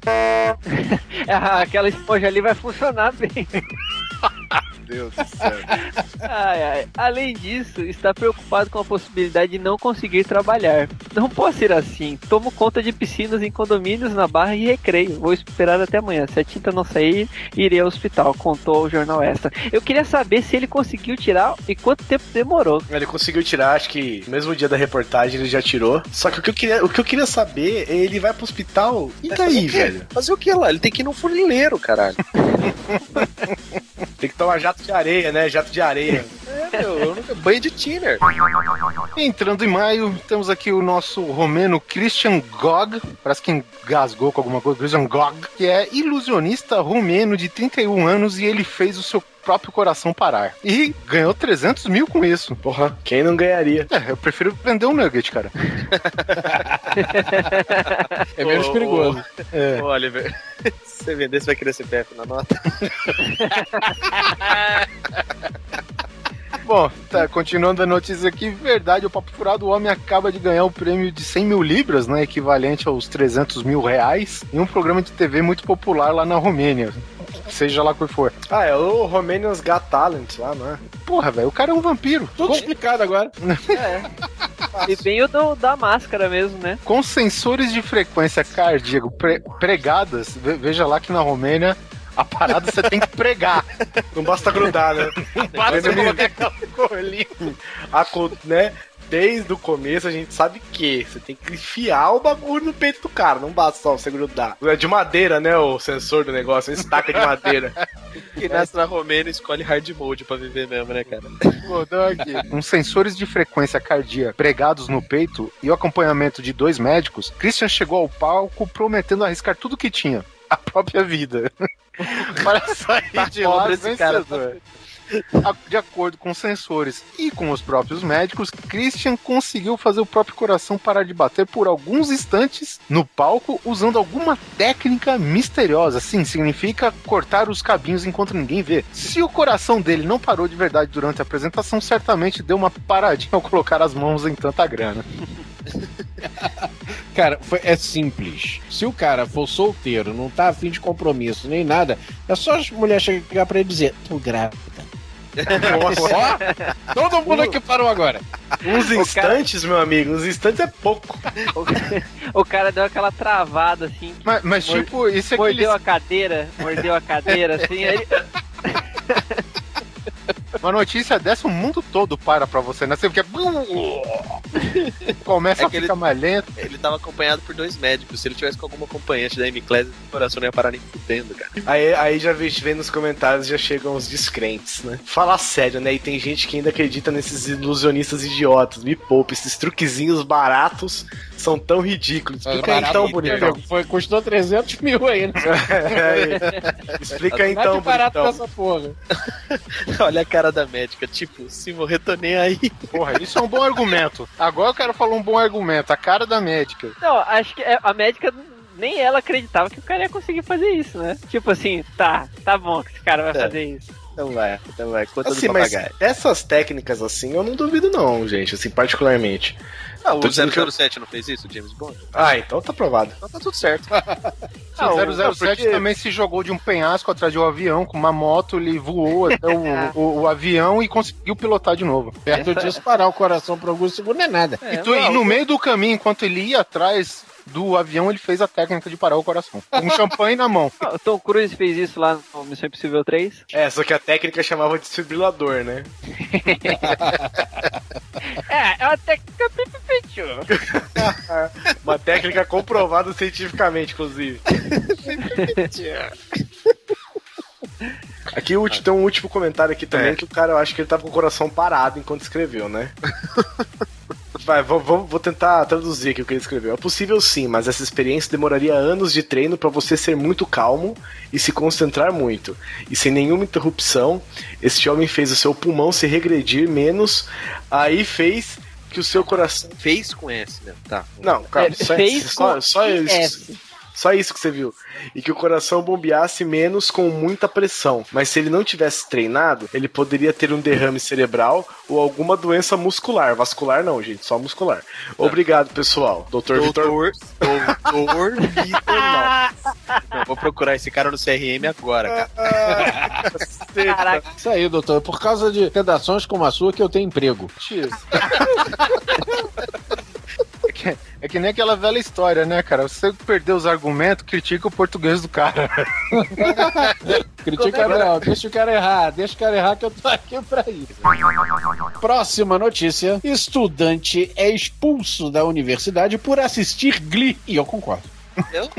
Ah, Aquela esponja ali vai funcionar bem. Deus do céu. Ai, ai. Além disso, está preocupado com a possibilidade de não conseguir trabalhar. Não posso ser assim. Tomo conta de piscinas em condomínios na Barra e Recreio. Vou esperar até amanhã. Se a tinta não sair, irei ao hospital, contou o jornal Extra. Eu queria saber se ele conseguiu tirar e quanto tempo demorou. Ele conseguiu tirar, acho que no mesmo dia da reportagem ele já tirou. Só que o que eu queria, o que eu queria saber é ele vai pro hospital e daí, velho? Fazer o que lá? Ele tem que ir no funileiro, caralho. Tem que tomar jato de areia, né? Jato de areia. É, meu, eu nunca- banho de tiner. Entrando em maio, temos aqui o nosso romeno Christian Gog, parece que engasgou com alguma coisa, Christian Gog, que é ilusionista romeno de 31 anos e ele fez o seu próprio coração parar. E ganhou 300 mil com isso. Porra, quem não ganharia? É, eu prefiro vender um nugget, cara. É menos Ô, perigoso. É. Ô, Oliver, se você vender, você vai querer CPF na nota? Bom, tá, continuando a notícia aqui, verdade, o Papo Furado, o homem acaba de ganhar o prêmio de 100 mil libras, né, equivalente aos 300 mil reais, em um programa de TV muito popular lá na Romênia, seja lá qual for. Ah, é o Romanians Got Talent lá, não é? Porra, velho, o cara é um vampiro. Tudo explicado agora. E bem o do- da máscara mesmo, né? Com sensores de frequência cardíaca pre- pregadas, ve- veja lá que na Romênia a parada você tem que pregar. Não basta grudar, né? Para você colocar aquela colinha. A, co- né? Desde o começo a gente sabe que você tem que enfiar o bagulho no peito do cara, não basta só você grudar. É de madeira, né? O sensor do negócio, uma estaca de madeira. Quem nasce na Romênia escolhe hard mode pra viver mesmo, né, cara? Com sensores de frequência cardíaca pregados no peito e o acompanhamento de dois médicos, Christian chegou ao palco prometendo arriscar tudo que tinha. A própria vida. Para sair de lá esse cara, vencedor. De acordo com os sensores e com os próprios médicos, Christian conseguiu fazer o próprio coração parar de bater por alguns instantes no palco usando alguma técnica misteriosa. Sim, significa cortar os cabinhos enquanto ninguém vê. Se o coração dele não parou de verdade durante a apresentação, certamente deu uma paradinha ao colocar as mãos em tanta grana. Cara, foi- é simples. Se o cara for solteiro, não tá afim de compromisso nem nada, é só as mulheres chegar pra ele dizer: tô grávida. Todo mundo aqui parou agora. Uns instantes, meu amigo, uns instantes é pouco. O, cara deu aquela travada assim, Mas, mas, tipo, isso é que mordeu a cadeira, mordeu a cadeira, assim, aí. Uma notícia dessa, o mundo todo para pra você, né? Você fica. Começa É a ficar mais lento. Ele tava acompanhado por dois médicos. Se ele tivesse com alguma acompanhante da M-Class, o coração não ia parar nem fudendo, cara. Aí, aí já vem nos comentários, já chegam os descrentes, né? Fala sério, né? E tem gente que ainda acredita nesses ilusionistas idiotas. Me poupa, esses truquezinhos baratos são tão ridículos. Explica aí então, bonitão. Foi, custou 300 mil aí, né? É, Explica aí Nada então, de barato bonitão. dessa porra. Olha a cara da médica, tipo, se morrer tô nem aí. Porra, isso é um bom argumento. Agora eu quero falar um bom argumento. A cara da médica. Não, acho que é- a médica nem ela acreditava que o cara ia conseguir fazer isso, né? Tipo assim, tá, tá bom que esse cara vai É. fazer isso. Então vai, então vai, conta Assim, do mas essas técnicas assim, eu não duvido não, gente, assim, particularmente. Ah, o tô dizendo que eu- 007 não fez isso, James Bond? Ah, então tá provado. Então tá tudo certo. Ah, o não, 007 porque- também se jogou de um penhasco atrás de um avião com uma moto, ele voou até o, o- o avião e conseguiu pilotar de novo. Perto disso, parar o coração por alguns segundos não é nada. É, e, tu- e não, no meio do caminho, enquanto ele ia atrás do avião, ele fez a técnica de parar o coração. Com um champanhe na mão. O Tom Cruise fez isso lá no Missão Impossível 3. É, só que a técnica chamava de desfibrilador, né? É, é uma técnica. Uma técnica comprovada cientificamente, inclusive. Aqui tem um último comentário aqui também, É. que o cara, eu acho que ele tava com o coração parado enquanto escreveu, né? Vai, vou, vou- vou tentar traduzir aqui o que ele escreveu. É possível sim, mas essa experiência demoraria anos de treino pra você ser muito calmo e se concentrar muito. E sem nenhuma interrupção, este homem fez o seu pulmão se regredir menos, aí fez que o seu coração. Fez com S, né? Tá. Não, calma, É, só, fez só, com só isso. Só isso que você viu. E que o coração bombeasse menos com muita pressão. Mas se ele não tivesse treinado, ele poderia ter um derrame cerebral ou alguma doença muscular. Vascular não, gente, só muscular. Obrigado, pessoal. Doutor Vitor. Doutor, doutor Vitor Lopes. Não, vou procurar esse cara no CRM agora, cara. Caraca. Isso aí, doutor. É por causa de redações como a sua que eu tenho emprego. X. É que, é que nem aquela velha história, né, cara? Você perder os argumentos, critica o português do cara. Critica não, deixa o cara errar, deixa o cara errar que eu tô aqui pra isso. Próxima notícia: estudante é expulso da universidade por assistir Glee. E eu concordo. Eu,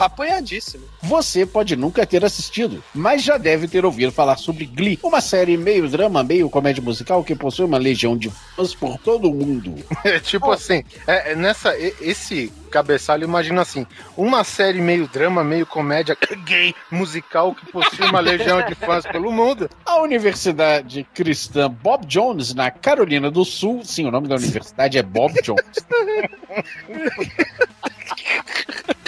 apoiadíssimo. Você pode nunca ter assistido, mas já deve ter ouvido falar sobre Glee, uma série meio drama, meio comédia musical que possui uma legião de fãs por todo o mundo. É tipo assim, é, é nessa, esse cabeçalho, imagina assim, uma série meio drama, meio comédia gay, musical, que possui uma legião de fãs pelo mundo. A Universidade Cristã Bob Jones, na Carolina do Sul, sim, o nome da universidade é Bob Jones.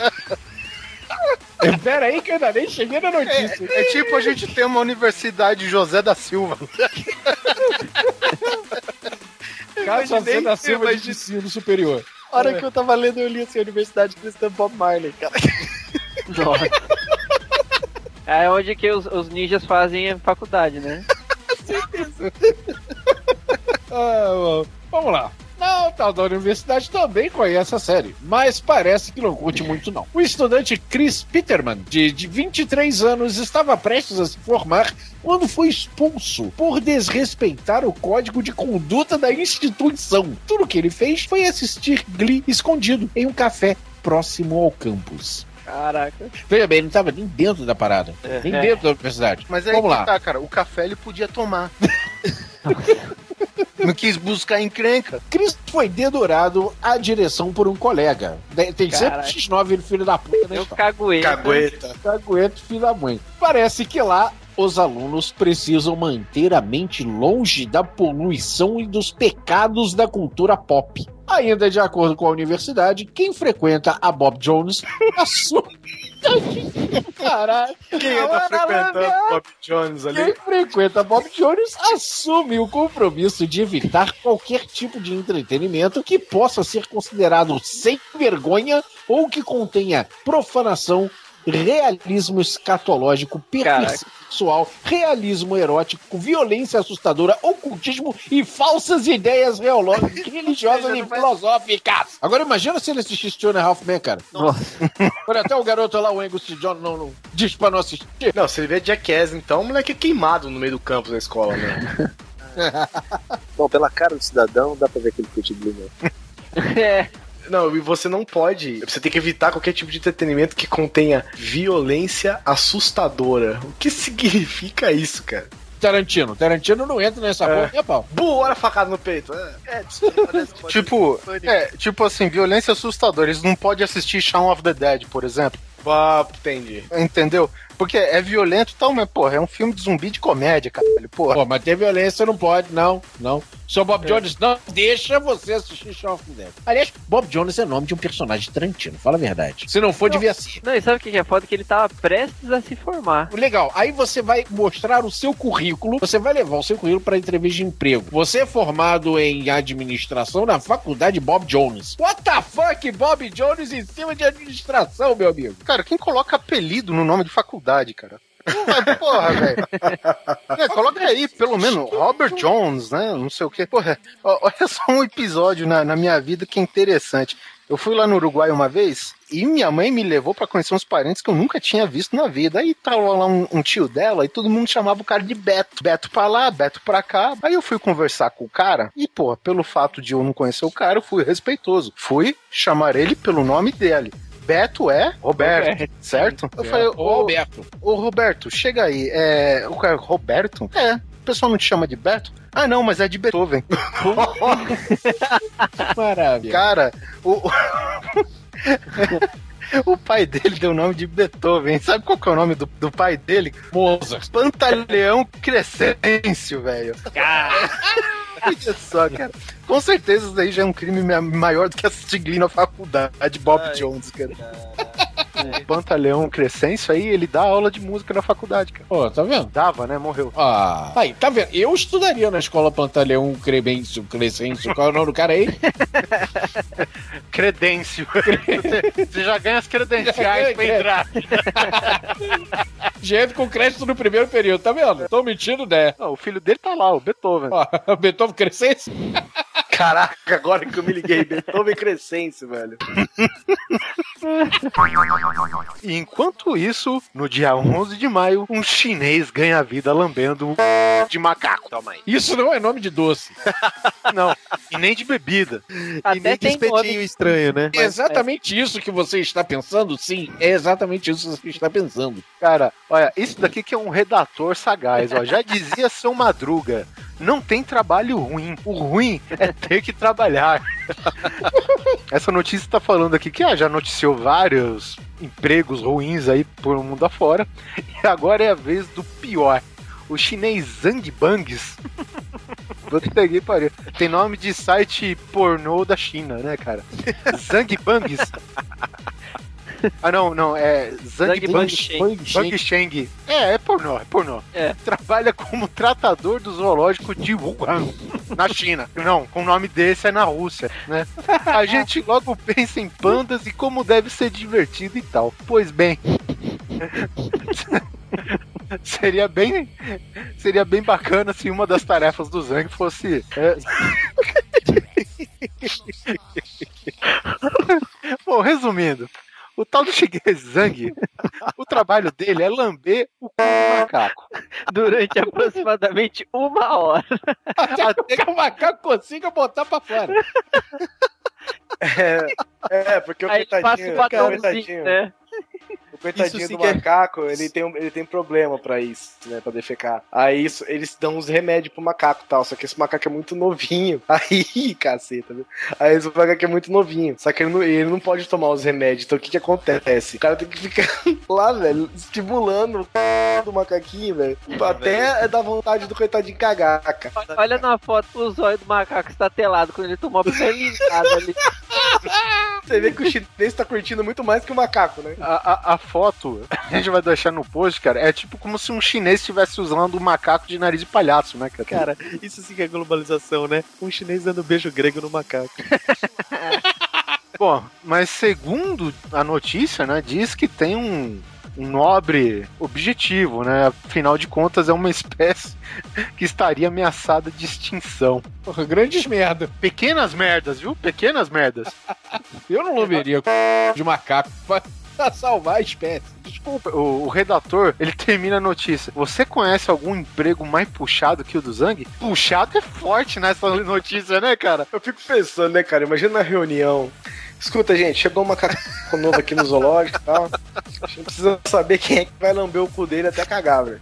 Pera aí que eu ainda nem cheguei na notícia. É tipo a gente ter uma universidade José da Silva. Imaginei, José da Silva de imaginei. ensino superior. A hora que eu tava lendo, eu li assim, Universidade Cristã Bob Marley, cara. É onde que os, os ninjas fazem a faculdade, né? Ah, bom. vamos lá. Não, o tal da universidade também conhece a série, mas parece que não curte muito não. O estudante Chris Peterman, de, de 23 anos, estava prestes a se formar quando foi expulso por desrespeitar o código de conduta da instituição. Tudo que ele fez foi assistir Glee escondido em um café próximo ao campus. Caraca. Veja bem, ele não estava nem dentro da parada, nem É. dentro da universidade. Mas aí Vamos que lá. tá, cara, o café ele podia tomar. Não quis buscar encrenca. Chris foi dedurado à direção por um colega. Tem sempre Caraca. X9 ele filho da puta Eu caguei. Cagueta. Cagueto, filho da mãe. Parece que lá os alunos precisam manter a mente longe da poluição e dos pecados da cultura pop. Ainda de acordo com a universidade, quem frequenta a Bob Jones assume. Caralho. Quem tá frequentando Bob Jones ali? Quem frequenta Bob Jones assume o compromisso de evitar qualquer tipo de entretenimento que possa ser considerado sem vergonha ou que contenha profanação, realismo escatológico, perversão sexual, realismo erótico, violência assustadora, ocultismo e falsas ideias religiosas e filosóficas. Agora imagina se ele assistisse Two and a Half Men, cara. Nossa. Olha, até o garoto lá, o Angus John, não, não, diz pra não assistir. Não, se ele vê Jackass, então, o moleque é queimado no meio do campus da escola, né? Bom, pela cara do cidadão, dá pra ver que ele curte né? É. Não, e você não pode. Você tem que evitar qualquer tipo de entretenimento que contenha violência assustadora. O que significa isso, cara? Tarantino. Tarantino não entra nessa É. porra, né, pau? Bu, olha a facada no peito. É. É, desculpa, né? Tipo, é, tipo assim, violência assustadora. Eles não podem assistir Shaun of the Dead, por exemplo. Ah, entendi. Entendeu? Porque é violento e tal, mas, porra, é um filme de zumbi de comédia, caralho. Porra. Pô, mas ter violência não pode, não, não. Só Bob Jones não deixa você assistir Shaun of the Dead. Aliás, Bob Jones é nome de um personagem de Tarantino, fala a verdade. Se não for, Não. devia ser. Não, e sabe o que que é foda? Que ele tava prestes a se formar. Legal, aí você vai mostrar o seu currículo, você vai levar o seu currículo para entrevista de emprego. Você é formado em administração na faculdade Bob Jones. What the fuck, Bob Jones em cima de administração, meu amigo? Cara, quem coloca apelido no nome de faculdade, cara? Porra, velho. É, coloca aí, pelo menos, Robert Jones, né? Não sei o quê. Porra, olha só um episódio na, na minha vida que é interessante. Eu fui lá no Uruguai uma vez e minha mãe me levou pra conhecer uns parentes que eu nunca tinha visto na vida. Aí tava lá um, um tio dela e todo mundo chamava o cara de Beto. Beto pra lá, Beto pra cá. Aí eu fui conversar com o cara e, pô, pelo fato de eu não conhecer o cara, eu fui respeitoso. Fui chamar ele pelo nome dele. Beto é Roberto, certo? Eu falei, Ô, ô, Roberto. Ô, Roberto, chega aí. É. O cara, Roberto? É. O pessoal não te chama de Beto? Ah, não, mas é de Beethoven. Maravilha. Cara, o. O pai dele deu o nome de Beethoven. Sabe qual que é o nome do, do pai dele? Mozart. Pantaleão Crescêncio, velho. Olha só, cara. Com certeza isso daí já é um crime ma- maior do que assistir Glee na faculdade, Bob Ai, Jones, cara. O Pantaleão Crescêncio aí, ele dá aula de música na faculdade, cara. Ó, tá vendo? Dava, né? Morreu. Ah, aí, tá vendo? Eu estudaria na escola Pantaleão Crebêncio, Crescêncio, qual é o nome do cara aí? Credêncio. Você, você já ganha as credenciais pra entrar. Gente com crédito no primeiro período, tá vendo? Tô mentindo, né? Não, o filho dele tá lá, o Beethoven. Ó, Beethoven Crescência. Caraca, agora que eu me liguei, Beethoven Crescense, velho. E enquanto isso, no dia 11 de maio, um chinês ganha a vida lambendo um de macaco. Toma aí. Isso não é nome de doce. Não, e nem de bebida. e Até nem de espetinho nome. estranho, né? É exatamente isso que você está pensando? Sim, é exatamente isso que você está pensando. Cara, olha, isso daqui que é um redator sagaz, ó. Já dizia seu Madruga. Não tem trabalho ruim. O ruim é ter que trabalhar. Essa notícia tá falando aqui que ah, já noticiou vários empregos ruins aí por mundo afora. E agora é a vez do pior. O chinês Zhang Bangs. Puta que pariu. Tem nome de site pornô da China, né, cara? Zhang Bangs. Ah, não, não, é. Bang Bang Sheng. É, é pornô, é pornô. É. Trabalha como tratador do zoológico de Wuhan, na China. Não, com o nome desse é na Rússia, né? A gente logo pensa em pandas e como deve ser divertido e tal. Pois bem. Seria bem, seria bem bacana se uma das tarefas do Zang fosse. é, Bom, resumindo, o tal do Shigeru Zang, o trabalho dele é lamber o cu do macaco. Durante aproximadamente uma hora. Até que o macaco consiga botar pra fora. É, é porque o Aí ele passa coitadinho, o coitadinho, né? Coitadinho do é- macaco, ele tem, um- ele tem problema pra isso, né, pra defecar. Aí isso, eles dão uns remédios pro macaco e tal, só que esse macaco é muito novinho. Aí, caceta, viu? Aí esse macaco é muito novinho, só que ele não, ele não pode tomar os remédios, então o que que acontece? O cara tem que ficar lá, velho, estimulando o c... do macaquinho, velho, até dar vontade do coitadinho cagar, cara. Olha na foto o zóio do macaco está telado quando ele tomou a primeira ali. Você vê que o chinês tá curtindo muito mais que o macaco, né? A, a, a foto, a gente vai deixar no post, cara, é tipo como se um chinês estivesse usando um macaco de nariz de palhaço, né, cara? Cara, isso sim que é globalização, né? Um chinês dando beijo grego no macaco. Bom, mas segundo a notícia, né, diz que tem um, um nobre objetivo, né? Afinal de contas, é uma espécie que estaria ameaçada de extinção. Porra, grandes merda. Pequenas merdas, viu? Pequenas merdas. Eu não lamberia de macaco pra pra salvar a espécie. Desculpa, o, o redator, ele termina a notícia. Você conhece algum emprego mais puxado que o do Zang? Puxado é forte nessa notícia, né, cara? Eu fico pensando, né, cara? Imagina na reunião. Escuta, gente, chegou um macaco novo aqui no zoológico e tal. A gente precisa saber quem é que vai lamber o cu dele até cagar, velho.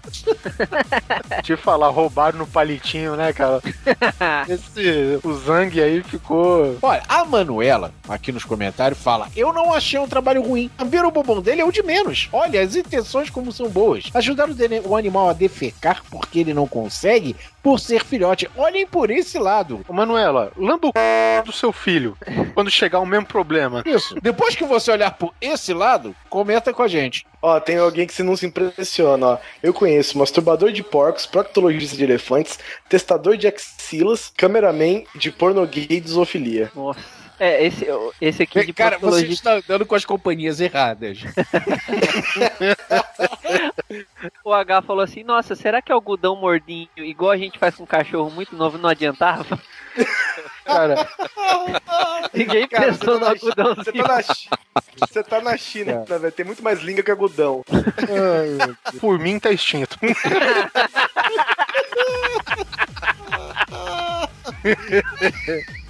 Te falar, roubaram no palitinho, né, cara? Esse, o Zang aí ficou. Olha, a Manuela, aqui nos comentários, fala: Eu não achei um trabalho ruim. Lamber o bombom dele é o de menos. Olha, as intenções como são boas. Ajudar o, animal a defecar porque ele não consegue por ser filhote. Olhem por esse lado. Manuela, lamba o c... do seu filho quando chegar o mesmo problema. Isso. Depois que você olhar por esse lado, comenta com a gente. Ó, tem alguém que se não se impressiona, ó. Eu conheço masturbador de porcos, proctologista de elefantes, testador de axilas, cameraman de porno gay e zoofilia. Nossa. É, esse, esse aqui de Cara, você está andando com as companhias erradas. O H falou assim: Nossa, será que algodão mordinho, igual a gente faz com cachorro muito novo, não adiantava? Cara, Ninguém Cara, pensou no você tá na- algodãozinho. Você tá na, Chi- você tá na China, né, velho? Tem muito mais língua que algodão. por mim tá extinto.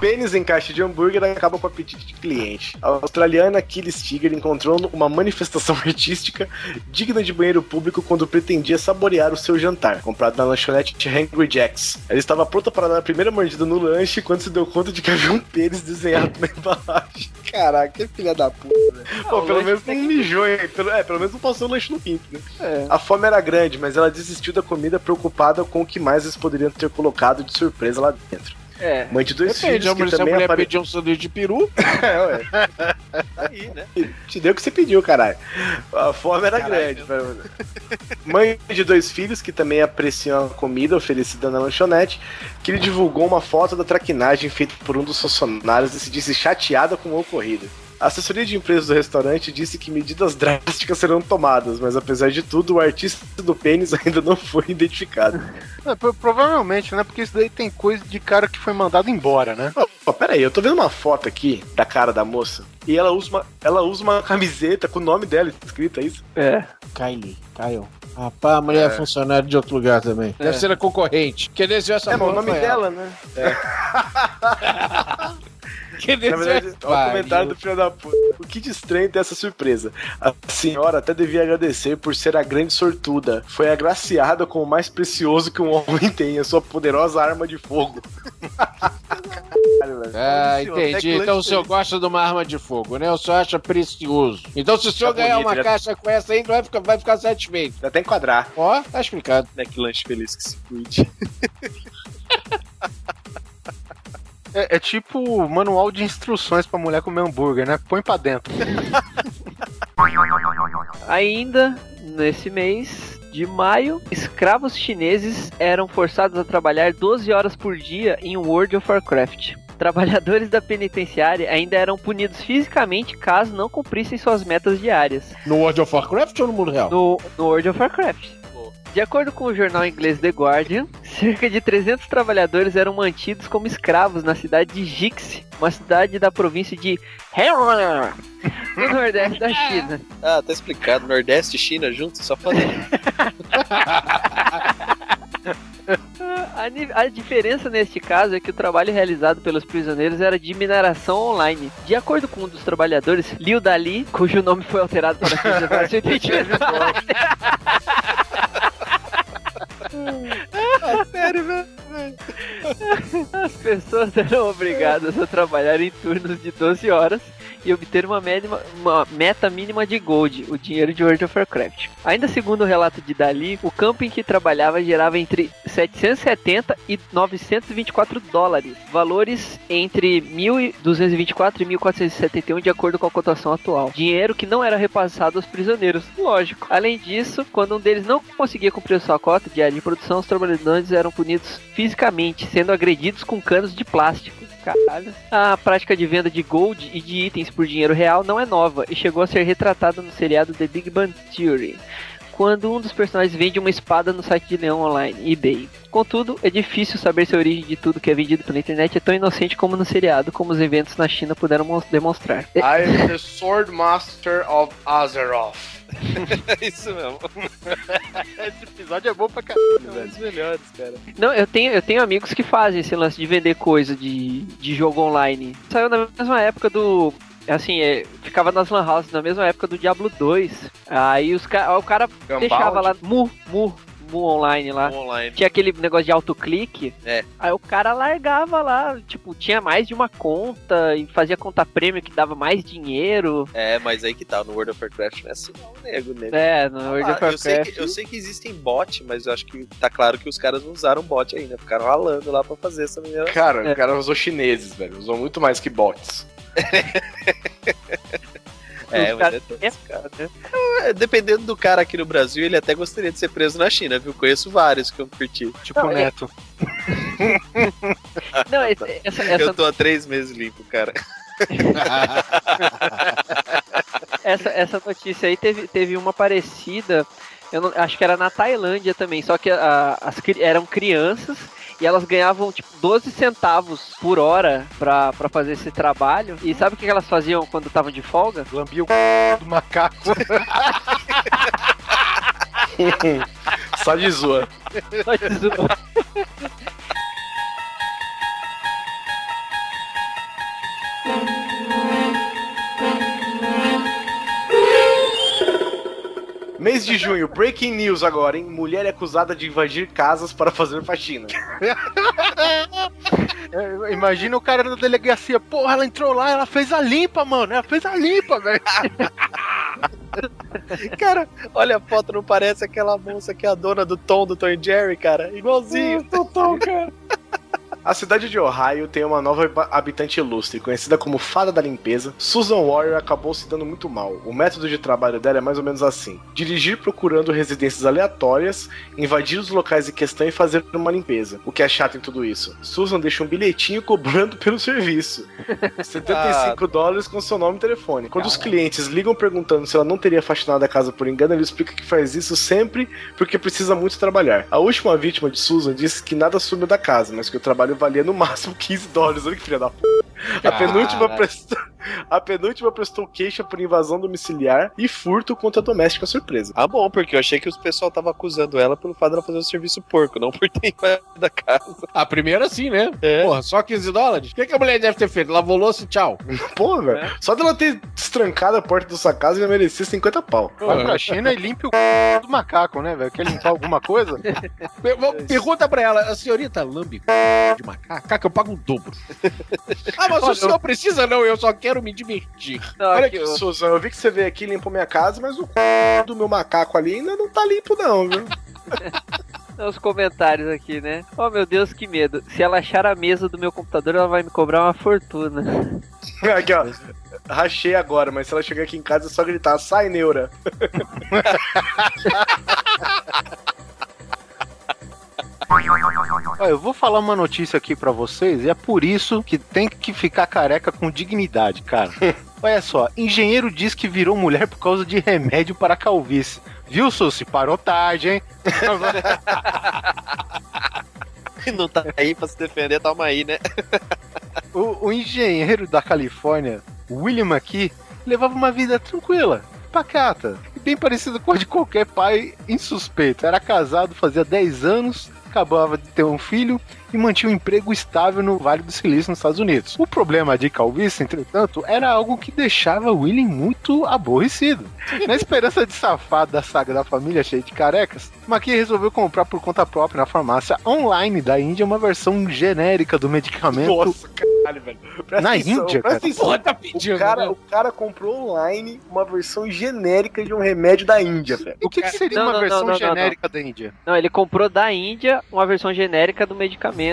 Pênis em caixa de hambúrguer acaba com o apetite de cliente. A australiana Killis Tiger encontrou uma manifestação artística digna de banheiro público quando pretendia saborear o seu jantar, comprado na lanchonete Hungry Jacks. Ela estava pronta para dar a primeira mordida no lanche quando se deu conta de que havia um pênis desenhado na embalagem. Caraca, que filha da puta, velho. Pô, pelo menos não mijou, hein? Pelo, é, pelo menos não passou o lanche no pinto, né? A fome era grande, mas ela desistiu da comida preocupada com o que mais eles poderiam ter colocado de surpresa lá dentro. É. Mãe de dois Depende, filhos que se a também mulher apare... pedir um sanduíche de peru, É, ué. Aí, né? Te deu o que você pediu, caralho. A fome era grande. pra- Mãe de dois filhos que também apreciam a comida oferecida na lanchonete, que ele divulgou uma foto da traquinagem feita por um dos funcionários e se disse chateada com o ocorrido. A assessoria de empresas do restaurante disse que medidas drásticas serão tomadas, mas apesar de tudo, o artista do pênis ainda não foi identificado. É, pro- provavelmente, né? Porque isso daí tem coisa de cara que foi mandado embora, né? Ó, ó, pera aí, eu tô vendo uma foto aqui da cara da moça e ela usa uma, ela usa uma camiseta com o nome dela escrito, é isso? É. Kylie, Kyle. Rapaz, a mulher é funcionária de outro lugar também. Deve ser a concorrente. Que desceu essa É, mas o nome ela. dela, né? Que Na verdade, o comentário do filho da puta. O que de estranho tem essa surpresa? A senhora até devia agradecer por ser a grande sortuda. Foi agraciada com o mais precioso que um homem tem, a sua poderosa arma de fogo. Ah, entendi. que Então o senhor gosta de uma arma de fogo, né? O senhor acha precioso. Então se o senhor Tá ganhar bonito, uma já- caixa com essa aí, vai ficar, vai ficar satisfeito. Dá até enquadrar. Ó, tá explicado. McLanche feliz que se cuide. É, é tipo manual de instruções pra mulher comer hambúrguer, né? Põe pra dentro. Ainda nesse mês de maio, escravos chineses eram forçados a trabalhar 12 horas por dia em World of Warcraft. Trabalhadores da penitenciária ainda eram punidos fisicamente caso não cumprissem suas metas diárias. No World of Warcraft ou no mundo real? no, no World of Warcraft. De acordo com o jornal inglês The Guardian, cerca de 300 trabalhadores eram mantidos como escravos na cidade de Jixi, uma cidade da província de Heilongjiang, no nordeste da China. Ah, tá explicado. Nordeste e China juntos, só fazendo. A, a diferença neste caso é que o trabalho realizado pelos prisioneiros era de mineração online. De acordo com um dos trabalhadores, Liu Dali, cujo nome foi alterado para preservar seu identidade. Sério, velho. As pessoas eram obrigadas a trabalhar em turnos de 12 horas e obter uma, mínima- uma meta mínima de gold, o dinheiro de World of Warcraft. Ainda segundo o relato de Dali, o campo em que trabalhava gerava entre 770 e 924 dólares, valores entre 1.224 e 1.471 de acordo com a cotação atual. Dinheiro que não era repassado aos prisioneiros, lógico. Além disso, quando um deles não conseguia cumprir sua cota diária de produção, os trabalhadores eram punidos fisicamente, sendo agredidos com canos de plástico. Caralho. A prática de venda de gold e de itens por dinheiro real não é nova e chegou a ser retratada no seriado The Big Bang Theory. Quando um dos personagens vende uma espada no site de leão online, eBay. Contudo, é difícil saber se a origem de tudo que é vendido pela internet é tão inocente como no seriado, como os eventos na China puderam demonstrar. I am the Sword Master of Azeroth. É isso mesmo. Esse episódio é bom pra caralho. É um dos melhores, cara. Não, eu tenho, eu tenho amigos que fazem esse lance de vender coisa de, de jogo online. Saiu na mesma época do. Assim, é, ficava nas Lan House na mesma época do Diablo 2. Aí os ca o cara deixava lá Mu, Mu, Mu online lá. Online. Tinha aquele negócio de autoclique. É. Aí o cara largava lá, tipo, tinha mais de uma conta e fazia conta prêmio que dava mais dinheiro. É, mas aí que tá, no World of Warcraft não é assim não, nego, nego. É, no World of Ah, eu, sei Warcraft. que, eu sei que existem bot, mas eu acho que tá claro que os caras não usaram bot ainda. Ficaram ralando lá pra fazer essa menina. Cara, É. o cara usou chineses, velho. Usou muito mais que bots. É, caras- é cara. É, Dependendo do cara aqui no Brasil, ele até gostaria de ser preso na China, viu? Conheço vários que eu curti. Tipo Não, o é- Neto. Não, esse- essa, essa, Eu tô há três meses limpo, cara. essa, essa notícia aí teve, teve uma parecida, eu não- acho que era na Tailândia também, só que a- as, eram crianças e elas ganhavam tipo 12 centavos por hora pra, pra fazer esse trabalho. E sabe o que elas faziam quando estavam de folga? Lambia o c... do macaco. Só de zoa. Só de zoa. Mês de junho, breaking news agora, hein? Mulher é acusada de invadir casas para fazer faxina. É, Imagina o cara na delegacia. Porra, ela entrou lá, ela fez a limpa, mano. Ela fez a limpa, velho. Cara, olha a foto, não parece aquela moça que é a dona do Tom do Tom e Jerry, cara? Igualzinho. Total, cara. A cidade de Ohio tem uma nova hab- habitante ilustre, conhecida como Fada da Limpeza. Susan Warrior acabou se dando muito mal. O método de trabalho dela é mais ou menos assim: dirigir procurando residências aleatórias, invadir os locais em questão e fazer uma limpeza. O que é chato em tudo isso? Susan deixa um bilhetinho cobrando pelo serviço. 75 dólares com seu nome e telefone. Quando os clientes ligam perguntando se ela não teria faxinado a casa por engano, ele explica que faz isso sempre porque precisa muito trabalhar. A última vítima de Susan disse que nada sumiu da casa, mas que o trabalho valia no máximo 15 dólares. Olha que filha da. A penúltima, prestou, a penúltima prestou queixa por invasão domiciliar e furto contra a doméstica surpresa. Ah, bom, porque eu achei que o pessoal tava acusando ela pelo fato dela fazer o serviço porco, não por ter invadido a casa. A primeira sim, né? É. Porra, só 15 dólares? O que, que a mulher deve ter feito? Lavou louça e tchau. Pô, velho. Só dela ter destrancado a porta da sua casa já merecia 50 pau. Vai pra China e limpe o c... do macaco, né, velho? Quer limpar alguma coisa? Pergunta pra ela, a senhorita lambe de macaco? Que eu pago um dobro. ah, mas o senhor precisa não, eu só quero me divertir. Não, Olha aqui, ó. Susan, eu vi que você veio aqui e limpou minha casa, mas o c... do meu macaco ali ainda não tá limpo, não, viu? Os comentários aqui, né? Oh meu Deus, que medo. Se ela achar a mesa do meu computador, ela vai me cobrar uma fortuna. aqui, ó. Rachei agora, mas se ela chegar aqui em casa é só gritar, sai, neura. Ó, eu vou falar uma notícia aqui pra vocês e é por isso que tem que ficar careca com dignidade, cara. Olha só, engenheiro diz que virou mulher por causa de remédio para calvície. Viu, Sussi? Parou tarde, hein? Não tá aí pra se defender, toma aí, né? O, o engenheiro da Califórnia, William McKee, levava uma vida tranquila, pacata, e bem parecida com a de qualquer pai insuspeito. Era casado fazia 10 anos, acabava de ter um filho e mantinha um emprego estável no Vale do Silício, nos Estados Unidos. O problema de calvície, entretanto, era algo que deixava William muito aborrecido. Na esperança de safar da saga da família cheia de carecas, McKee resolveu comprar por conta própria na farmácia online da Índia uma versão genérica do medicamento Nossa, caralho, velho. Presta Na atenção, Índia, presta cara? atenção. Porra, tá O pedindo, cara, né? o cara comprou online uma versão genérica de um remédio da Índia, velho. O que, que seria Não, uma não, versão não, não, genérica da Índia? Não, ele comprou da Índia uma versão genérica do medicamento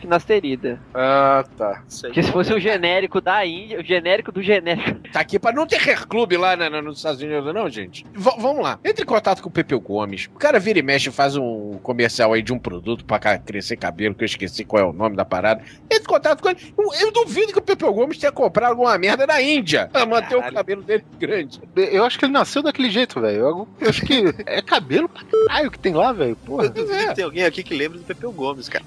finasterida. Ah, tá. Porque se fosse um genérico da Índia, o genérico do genérico. Tá aqui pra não ter hair club lá na- na- nos Estados Unidos, não, gente. V- vamos lá. Entre em contato com o Pepeu Gomes. O cara vira e mexe e faz um comercial aí de um produto pra crescer cabelo, que eu esqueci qual é o nome da parada. Entre em contato com ele. Eu, eu duvido que o Pepeu Gomes tenha comprado alguma merda na Índia pra manter o cabelo dele grande. Eu acho que ele nasceu daquele jeito, velho. Eu, eu acho que é cabelo pra caralho que tem lá, velho. Porra. Eu duvido que tem alguém aqui que lembra do Pepeu Gomes, cara.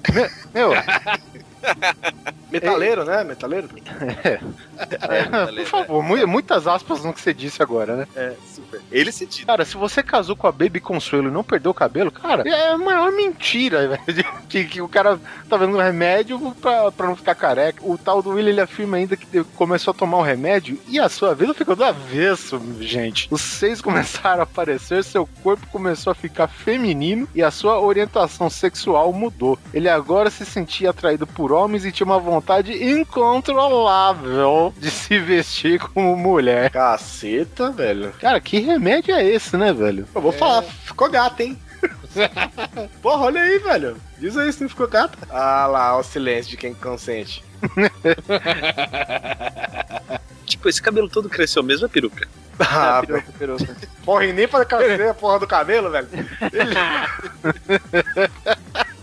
Meu, Metaleiro, né? Metaleiro? por favor, mu- muitas aspas no que você disse agora, né? É, super. Ele se tira. Cara, se você casou com a Baby Consuelo e não perdeu o cabelo, cara, é a maior mentira, velho. Que, que o cara tá vendo um remédio pra, pra não ficar careca. O tal do William ele afirma ainda que começou a tomar o remédio e a sua vida ficou do avesso, gente. Os seios começaram a aparecer, seu corpo começou a ficar feminino e a sua orientação sexual mudou. Ele agora se sentia atraído por homens e tinha uma vontade incontrolável de se vestir como mulher. Caceta, velho. Cara, que remédio é esse, né, velho? Eu vou falar, ficou gata, hein? Porra, olha aí, velho. Diz aí se não ficou gata. Ah lá, o silêncio de quem consente. Tipo, esse cabelo todo cresceu mesmo, é peruca. Ah, peruca, peruca. porra, e nem pra crescer a porra do cabelo, velho.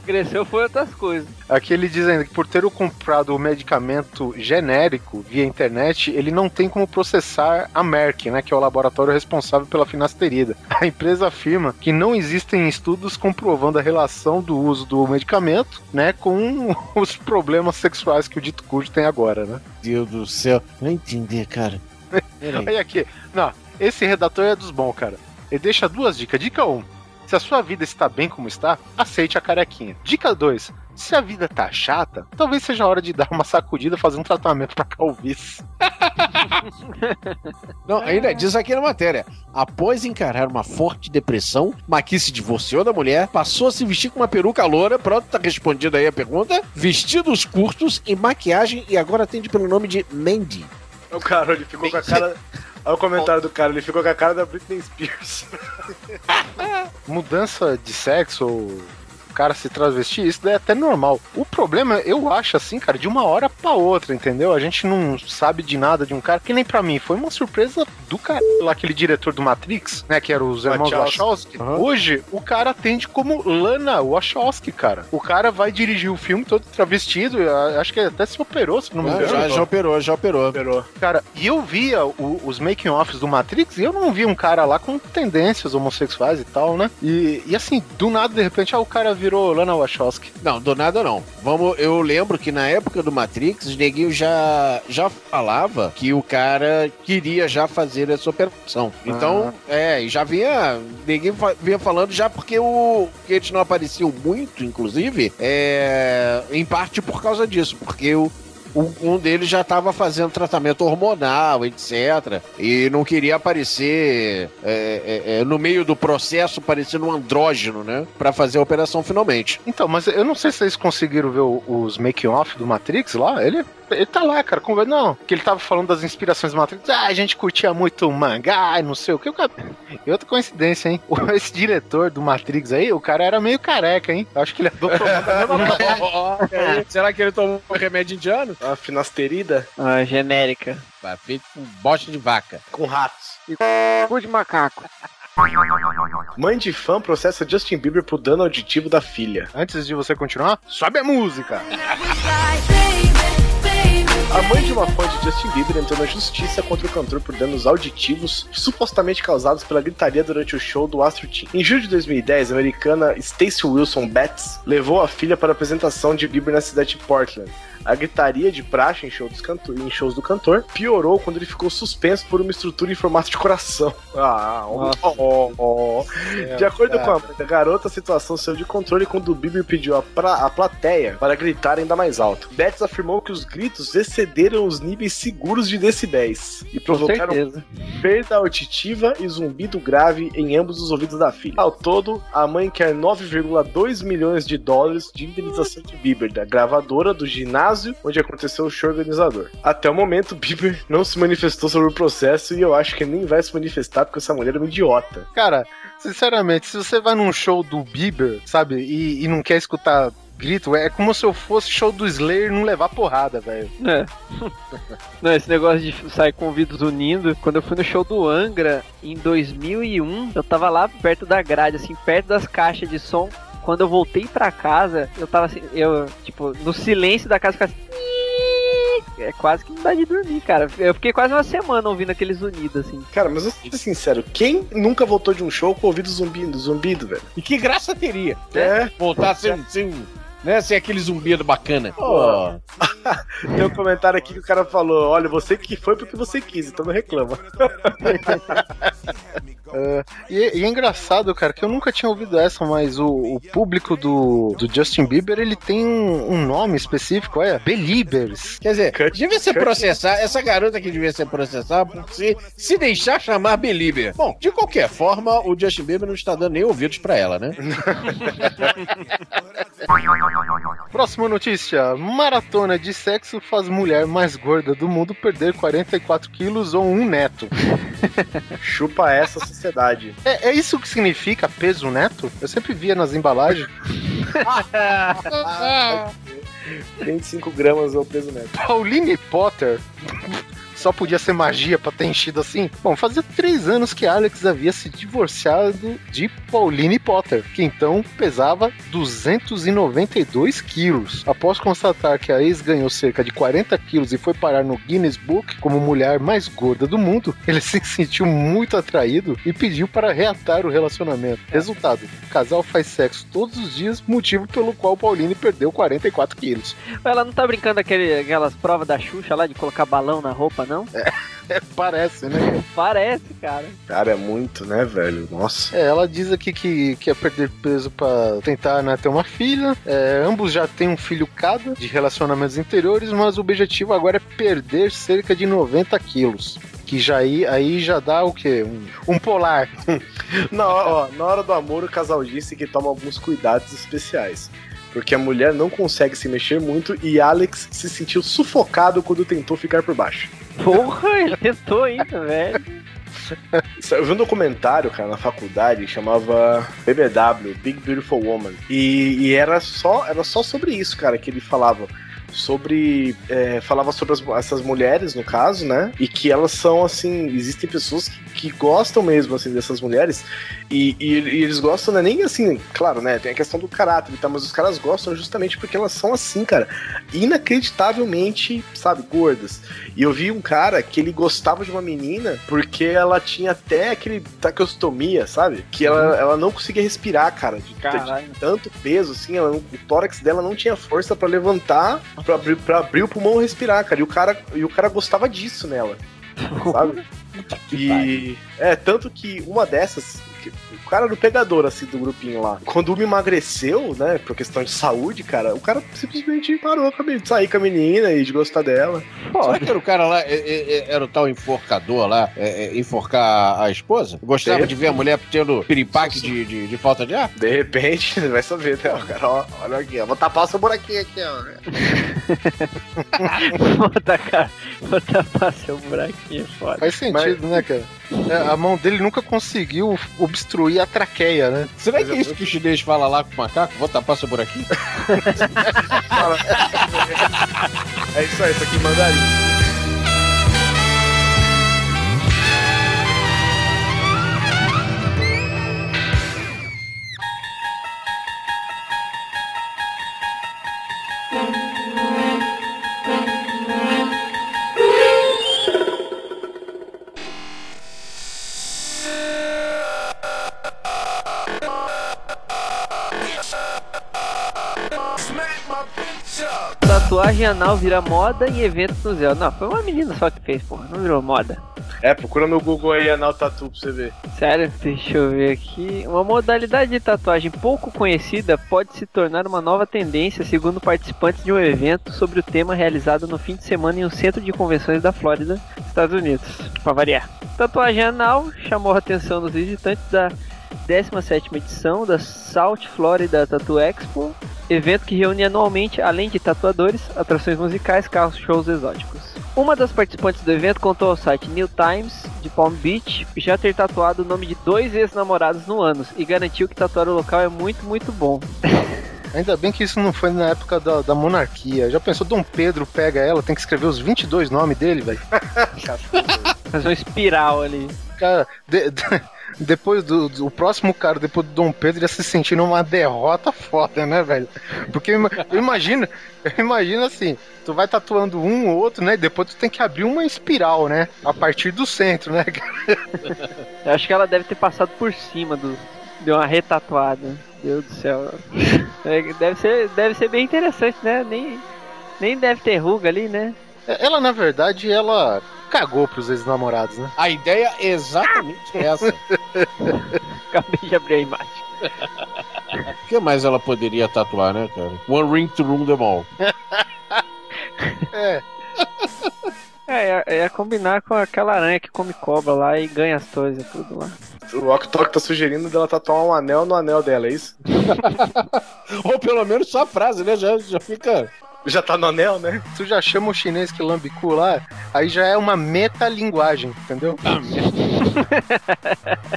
Cresceu foi outras coisas. Aqui ele diz ainda que por ter comprado o medicamento genérico via internet, ele não tem como processar a Merck, né, que é o laboratório responsável pela finasterida. A empresa afirma que não existem estudos comprovando a relação do uso do medicamento, né, com os problemas sexuais que o dito cujo tem agora, né? Deus do céu. Vai entender, cara. Olha aqui, não, esse redator é dos bons, cara. Ele deixa duas dicas. Dica 1. Se a sua vida está bem como está, aceite a carequinha. Dica 2. Se a vida tá chata, talvez seja a hora de dar uma sacudida e fazer um tratamento pra calvície. Não, ainda diz aqui na matéria. Após encarar uma forte depressão, Maqui se divorciou da mulher, passou a se vestir com uma peruca loura. Pronto, tá respondida aí a pergunta. Vestidos curtos e maquiagem e agora atende pelo nome de Mandy. O cara, ele ficou com a cara. Olha o comentário do cara, ele ficou com a cara da Britney Spears. Mudança de sexo ou cara se travestir, isso daí é até normal. O problema, eu acho assim, cara, de uma hora pra outra, entendeu? A gente não sabe de nada de um cara, que nem pra mim, foi uma surpresa do cara. Lá, aquele diretor do Matrix, né, que era os irmãos Wachowski. Wachowski. Uhum. Hoje, o cara atende como Lana Wachowski, cara. O cara vai dirigir o filme todo travestido, acho que até se operou, se não me Ah, engano. já, já operou, já operou. Operou. Cara, e eu via o- os making-offs do Matrix e eu não via um cara lá com tendências homossexuais e tal, né? E, e assim, do nada, de repente, ah, o cara virou Lana Wachowski. Não, do nada não. Vamos, eu lembro que na época do Matrix, o neguinho já, já falava que o cara queria já fazer essa operação. Então, é, e já vinha, neguinho vinha falando já porque o eles não apareciam muito, inclusive, é, em parte por causa disso, porque o- um deles já estava fazendo tratamento hormonal, etc. E não queria aparecer é, é, é, no meio do processo, parecendo um andrógeno, né? Pra fazer a operação finalmente. Então, mas eu não sei se vocês conseguiram ver os making-off do Matrix lá. Ele, ele tá lá, cara. Como, não, que ele tava falando das inspirações do Matrix. Ah, a gente curtia muito mangá e não sei o que. E outra coincidência, hein? O- Esse diretor do Matrix aí, o cara era meio careca, hein? Eu acho que ele é mesma Será que ele tomou um remédio indiano? A finasterida Ah, genérica. Feito com bosta de vaca. com ratos. Cu de macaco. Mãe de fã processa Justin Bieber por dano auditivo da filha. Antes de você continuar, sobe a música. A mãe de uma fã de Justin Bieber entrou na justiça contra o cantor por danos auditivos supostamente causados pela gritaria durante o show do Astro Team. Em julho de 2010, a americana Stacey Wilson Betts levou a filha para a apresentação de Bieber na cidade de Portland. A gritaria de praxe em, show canto- em shows do cantor piorou quando ele ficou suspenso por uma estrutura em formato de coração. Ah, ó, ó, ó. De acordo com a mãe da garota, a situação saiu de controle quando o Bieber pediu a, pra- a plateia para gritar ainda mais alto. Betts afirmou que os gritos excederam os níveis seguros de decibéis e provocaram perda auditiva e zumbido grave em ambos os ouvidos da filha. Ao todo, a mãe quer 9,2 milhões de dólares de indenização de Bieber, da gravadora do ginásio onde aconteceu o show organizador. Até o momento, Bieber não se manifestou sobre o processo e eu acho que nem vai se manifestar porque essa mulher é uma idiota. Cara, sinceramente, se você vai num show do Bieber, sabe, e, e não quer escutar grito, é como se eu fosse show do Slayer e não levar porrada, velho. É. Não, esse negócio de sair com ouvidos unindo, quando eu fui no show do Angra em 2001, eu tava lá perto da grade, assim, perto das caixas de som. Quando eu voltei pra casa, eu tava assim, eu, tipo, no silêncio da casa, ficava assim, é quase que não dá de dormir, cara. Eu fiquei quase uma semana ouvindo aqueles unidos, assim. Cara, mas eu vou ser sincero, quem nunca voltou de um show com o ouvido zumbido, zumbido, velho? E que graça teria? É. Voltar sem, sem, né, sem aquele zumbido bacana. Pô. Tem um comentário aqui que o cara falou: olha, você que foi porque você quis, então não reclama. E, e é engraçado, cara, que eu nunca tinha ouvido essa, mas o, o público do, do Justin Bieber, ele tem um, um nome específico, é Beliebers. Quer dizer, Cut- devia ser processar, essa garota que devia ser processada por se, se deixar chamar Belieber. Bom, de qualquer forma, o Justin Bieber não está dando nem ouvidos pra ela, né? Próxima notícia: maratona de sexo faz mulher mais gorda do mundo perder 44 quilos ou um neto. Chupa essa sociedade. É, é isso que significa peso neto? Eu sempre via nas embalagens. 25 gramas é o peso neto. Pauline Potter. Só podia ser magia pra ter enchido assim? Bom, fazia três anos que Alex havia se divorciado de Pauline Potter, que então pesava 292 quilos. Após constatar que a ex ganhou cerca de 40 quilos e foi parar no Guinness Book como mulher mais gorda do mundo, ele se sentiu muito atraído e pediu para reatar o relacionamento. Resultado: o casal faz sexo todos os dias, motivo pelo qual Pauline perdeu 44 quilos. Ela não tá brincando aquele, aquelas provas da Xuxa lá de colocar balão na roupa, não? É, parece, né? Parece, cara. Cara, é muito, né, velho? Nossa. É, ela diz aqui que quer perder peso pra tentar né, ter uma filha. É, ambos já têm um filho cada de relacionamentos interiores, mas o objetivo agora é perder cerca de 90 quilos. Que já aí, aí já dá o quê? Um, um polar. Na ó, na hora do amor, o casal disse que toma alguns cuidados especiais. Porque a mulher não consegue se mexer muito e Alex se sentiu sufocado quando tentou ficar por baixo. Porra, ele tentou ainda, velho. Eu vi um documentário, cara, na faculdade, chamava BBW, Big Beautiful Woman. E, e era, só, era só sobre isso, cara, que ele falava sobre. é, falava sobre as- essas mulheres, no caso, né? E que elas são, assim. Existem pessoas que, que gostam mesmo, assim, dessas mulheres. E, e- e eles gostam, não é nem assim, claro, né? Tem a questão do caráter e tal, mas os caras gostam justamente porque elas são assim, cara, inacreditavelmente, sabe, gordas. E eu vi um cara que ele gostava de uma menina porque ela tinha até aquele taqueostomia, sabe? Que ela, ela não conseguia respirar, cara. De, de tanto peso, assim, ela o tórax dela não tinha força pra levantar, pra abrir, pra abrir o pulmão e respirar, cara. E o cara, e o cara gostava disso nela, sabe? E é, tanto que uma dessas, o cara era o pegador, assim, do grupinho lá. Quando uma emagreceu, né, por questão de saúde, cara, o cara simplesmente parou com a menina, de sair com a menina e de gostar dela. Será que era o cara lá, é, é, é, era o tal enforcador lá, enforcar a esposa? Gostava De de ver a mulher tendo piripaque de, de, de falta de ar? De repente, vai saber, né, o cara, ó, olha aqui, ó, vou tapar o seu buraquinho aqui, ó. vou tacar, vou tapar seu buraquinho foda. Faz sentido, né, cara? É, a mão dele nunca conseguiu obstruir a traqueia, né? Será que é isso que o chinês fala lá com o macaco? Vou tapar seu buraquinho? É isso aí, isso aqui em mandarim. Tatuagem anal vira moda em eventos no Zé. Não, foi uma menina só que fez, porra. Não virou moda. É, procura no Google aí anal tatu pra você ver. Sério? Deixa eu ver aqui. Uma modalidade de tatuagem pouco conhecida pode se tornar uma nova tendência, segundo participantes de um evento sobre o tema realizado no fim de semana em um centro de convenções da Flórida, Estados Unidos. Pra variar. Tatuagem anal chamou a atenção dos visitantes da 17ª edição da South Florida Tattoo Expo, evento que reúne anualmente, além de tatuadores, atrações musicais, carros, shows exóticos. Uma das participantes do evento contou ao site New Times de Palm Beach já ter tatuado o nome de dois ex-namorados no ânus e garantiu que tatuar o local é muito, muito bom. Ainda bem que isso não foi na época da, da monarquia. Já pensou, Dom Pedro pega ela, tem que escrever os 22 nomes dele, velho? Fazer uma espiral ali. Cara, de- de- depois do, do- o próximo cara, depois do Dom Pedro, ia se sentir numa derrota foda, né, velho? Porque eu ima- eu imagino, eu imagino assim, tu vai tatuando um ou outro, né? E depois tu tem que abrir uma espiral, né? A partir do centro, né? Eu acho que ela deve ter passado por cima do. Deu uma retatuada. Deus do céu. É, Deve ser, deve ser bem interessante, né? Nem, nem deve ter ruga ali, né? Ela, na verdade, ela cagou pros ex-namorados, né? A ideia é exatamente essa. Acabei de abrir a imagem. O que mais ela poderia tatuar, né, cara? One ring to rule them all. É, É, ia, ia combinar com aquela aranha que come cobra lá e ganha as coisas, tudo lá. O Ok Tok tá sugerindo dela tatuar um anel no anel dela, é isso? Ou pelo menos só a frase, né? Já, já fica. Já tá no anel, né? tu já chama o chinês que lambe cu lá, aí já é uma metalinguagem, entendeu?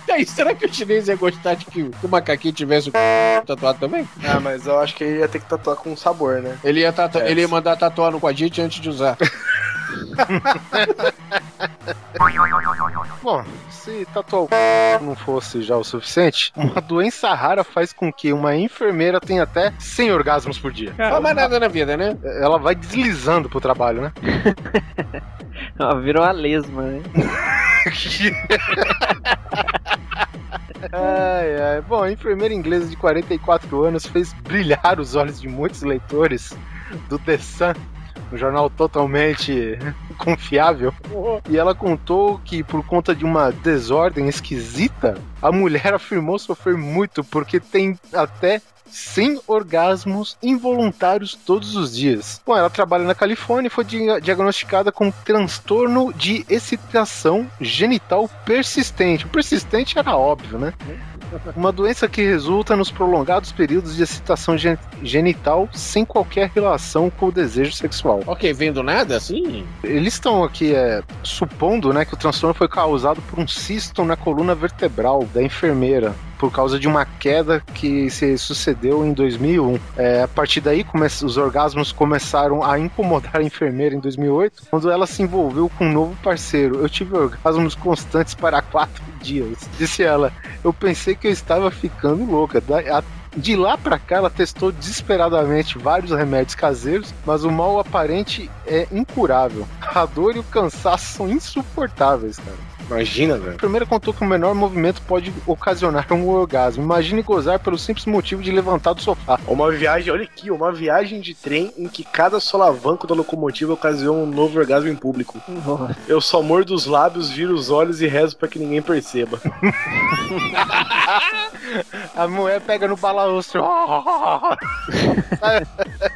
E aí, será que o chinês ia gostar de que o macaquinho tivesse o c... tatuado também? Ah, mas eu acho que ele ia ter que tatuar com sabor, né? Ele ia, tatu... É. ele ia mandar tatuar no quadrite antes de usar. Bom, se tatuar o c... não fosse já o suficiente, uma doença rara faz com que uma enfermeira tenha até 100 orgasmos por dia. Não faz mais nada na vida, né? Ela vai deslizando pro trabalho, né? Ó, virou uma lesma, né? Ai, ai. Bom, a enfermeira inglesa de 44 anos fez brilhar os olhos de muitos leitores do The Sun, um jornal totalmente confiável. E ela contou que, por conta de uma desordem esquisita, a mulher afirmou sofrer muito porque tem até 100 orgasmos involuntários todos os dias. Bom, ela trabalha na Califórnia e foi dia- diagnosticada com transtorno de excitação genital persistente. O persistente era óbvio, né? Uma doença que resulta nos prolongados períodos de excitação gen- genital sem qualquer relação com o desejo sexual. Ok, vem do nada, assim? Eles estão aqui é, supondo né, que o transtorno foi causado por um cisto na coluna vertebral da enfermeira. Por causa de uma queda que se sucedeu em 2001. É, a partir daí, os orgasmos começaram a incomodar a enfermeira em 2008, quando ela se envolveu com um novo parceiro. Eu tive orgasmos constantes para quatro dias. Disse ela. Eu pensei que eu estava ficando louca. De lá pra cá, ela testou desesperadamente vários remédios caseiros, mas o mal aparente é incurável. A dor e o cansaço são insuportáveis, cara. Imagina, velho. A primeira contou que o menor movimento pode ocasionar um orgasmo. Imagine gozar pelo simples motivo de levantar do sofá. Uma viagem, olha aqui, uma viagem de trem em que cada solavanco da locomotiva ocasiona um novo orgasmo em público. Eu só mordo os lábios, viro os olhos e rezo pra que ninguém perceba. A mulher pega no balaústro.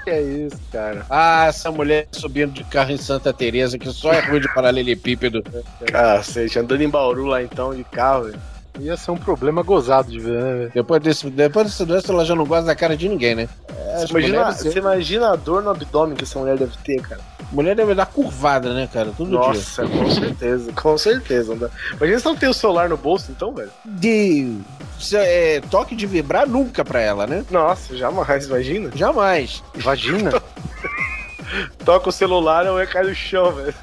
que é isso, cara. Ah, essa mulher subindo de carro em Santa Teresa que só é ruim de paralelepípedo. Cacete, andando em Bauru lá então, de carro, velho. Ia ser um problema gozado de ver, né? Depois desse, depois dessa doença, ela já não gosta da cara de ninguém, né? É, Você imagina, você imagina a dor no abdômen que essa mulher deve ter, cara. mulher deve dar curvada, né, cara? Todo dia. Nossa, com certeza, com certeza. não dá. Imagina se não tem o celular no bolso, então, velho. De se- é, toque de vibrar nunca pra ela, né? Nossa, jamais, imagina. Jamais. Vagina? Toca o celular, a mulher cai no chão, velho.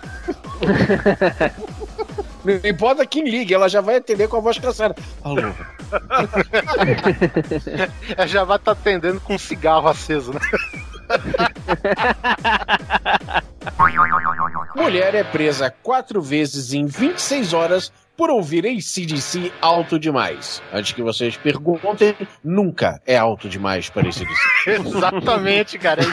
Não importa quem ligue, ela já vai atender com a voz cansada. Alô. Ela já vai estar atendendo com um cigarro aceso, né? Mulher é presa quatro vezes em 26 horas por ouvir ACDC alto demais. Antes que vocês perguntem, nunca é alto demais para ACDC. Exatamente, cara.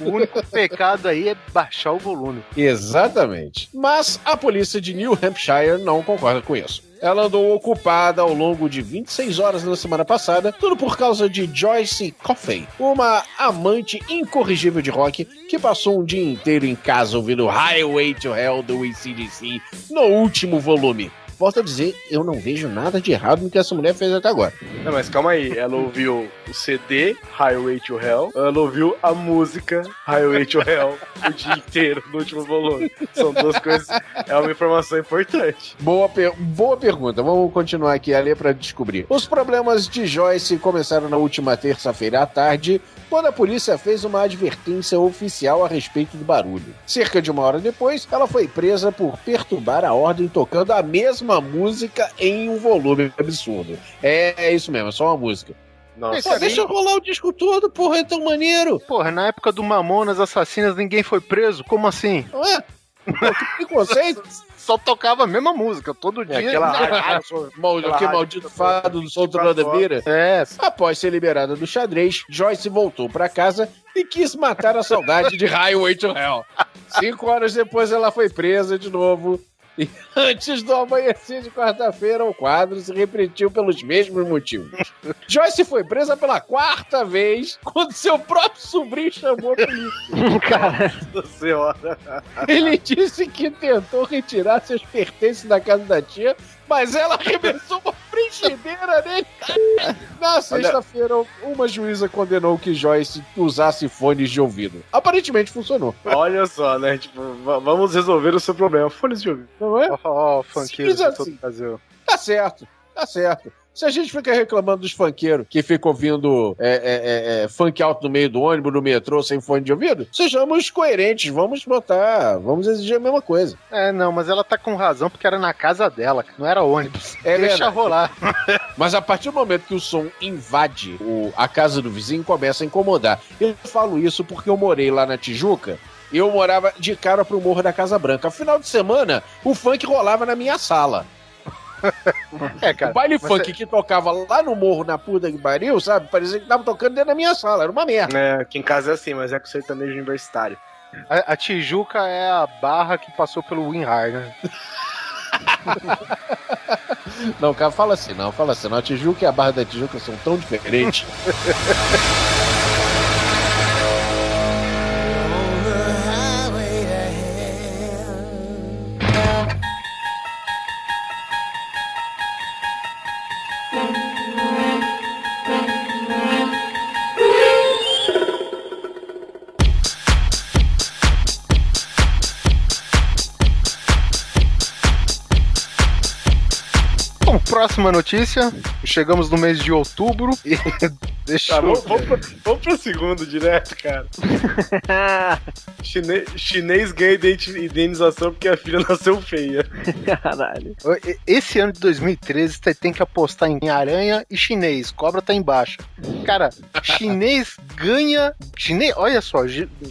O único pecado aí é baixar o volume. Exatamente. Mas a polícia de New Hampshire não concorda com isso. Ela andou ocupada ao longo de 26 horas na semana passada, tudo por causa de Joyce Coffey, uma amante incorrigível de rock que passou um dia inteiro em casa ouvindo Highway to Hell do ACDC no último volume. Volto a dizer, eu não vejo nada de errado no que essa mulher fez até agora. Não, mas calma aí. Ela ouviu o CD, Highway to Hell. Ela ouviu a música, Highway to Hell, o dia inteiro, no último volume. São duas coisas. É uma informação importante. Boa, per- boa pergunta. Vamos continuar aqui a ler para descobrir. Os problemas de Joyce começaram na última terça-feira à tarde, quando a polícia fez uma advertência oficial a respeito do barulho. Cerca de uma hora depois, ela foi presa por perturbar a ordem tocando a mesma música em um volume absurdo. É, é isso mesmo, é só uma música. Nossa. Pô, deixa eu rolar o disco todo, porra, é tão maneiro. Porra, na época do Mamonas Assassinas ninguém foi preso? Como assim? Não é? Pô, que preconceito. Só tocava a mesma música todo dia. É aquela rádio. Mal, Aquela que maldito fado do da Vira. É, Após ser liberada do xadrez, Joyce voltou para casa e quis matar a saudade de Highway to Hell. Cinco horas depois, ela foi presa de novo. E antes do amanhecer de quarta-feira, o quadro se repetiu pelos mesmos motivos. Joyce foi presa pela quarta vez quando seu próprio sobrinho chamou a polícia. Cara, senhora. Ele disse que tentou retirar seus pertences da casa da tia, mas ela arremessou uma frigideira nele. Na sexta-feira, uma juíza condenou que Joyce usasse fones de ouvido. Aparentemente funcionou. Olha só, né? Tipo, va- vamos resolver o seu problema. Fones de ouvido. Não é? ó, ó, funkeiro Simples de todo assim. o Brasil. Tá certo, tá certo. Se a gente fica reclamando dos funkeiros que ficam ouvindo é, é, é, é, funk alto no meio do ônibus, no metrô, sem fone de ouvido, sejamos coerentes, vamos botar, vamos exigir a mesma coisa. É, não, mas ela tá com razão porque era na casa dela, não era ônibus. É Deixa verdade. rolar. Mas a partir do momento que o som invade o- a casa do vizinho, começa a incomodar. Eu falo isso porque eu morei lá na Tijuca. e Eu morava de cara pro Morro da Casa Branca. Final de semana, o funk rolava na minha sala. É, cara. o baile mas funk que tocava lá no morro, na puta que pariu, sabe? Parecia que tava tocando dentro da minha sala. Era uma merda. É, aqui em casa é assim, mas é com sertanejo universitário. A, a Tijuca é a barra que passou pelo WinRAR, né? Não, cara, fala assim, não. Fala assim, não. A Tijuca e a Barra da Tijuca são tão diferentes. Próxima notícia. Chegamos no mês de outubro e deixa Tá, eu vamos, vamos, pro, vamos pro segundo direto, cara. Chine- chinês ganha indenização porque a filha nasceu feia. Caralho. Esse ano de 2013 você tem que apostar em aranha e chinês. Cobra tá embaixo. Cara, chinês ganha. Chinês, olha só,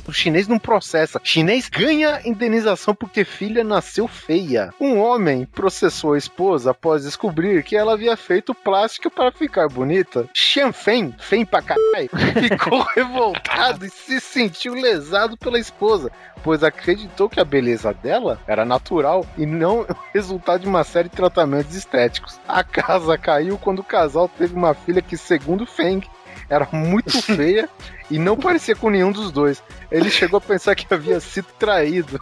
o chinês não processa. Chinês ganha indenização porque filha nasceu feia. Um homem processou a esposa após descobrir que ela havia feito plástico para ficar bonita. Xian Feng, Feng pra caralho, ficou revoltado e se sentiu lesado pela esposa pois acreditou que a beleza dela era natural e não resultado de uma série de tratamentos estéticos. A casa caiu quando o casal teve uma filha que, segundo Feng, era muito feia e não parecia com nenhum dos dois. Ele chegou a pensar que havia sido traído.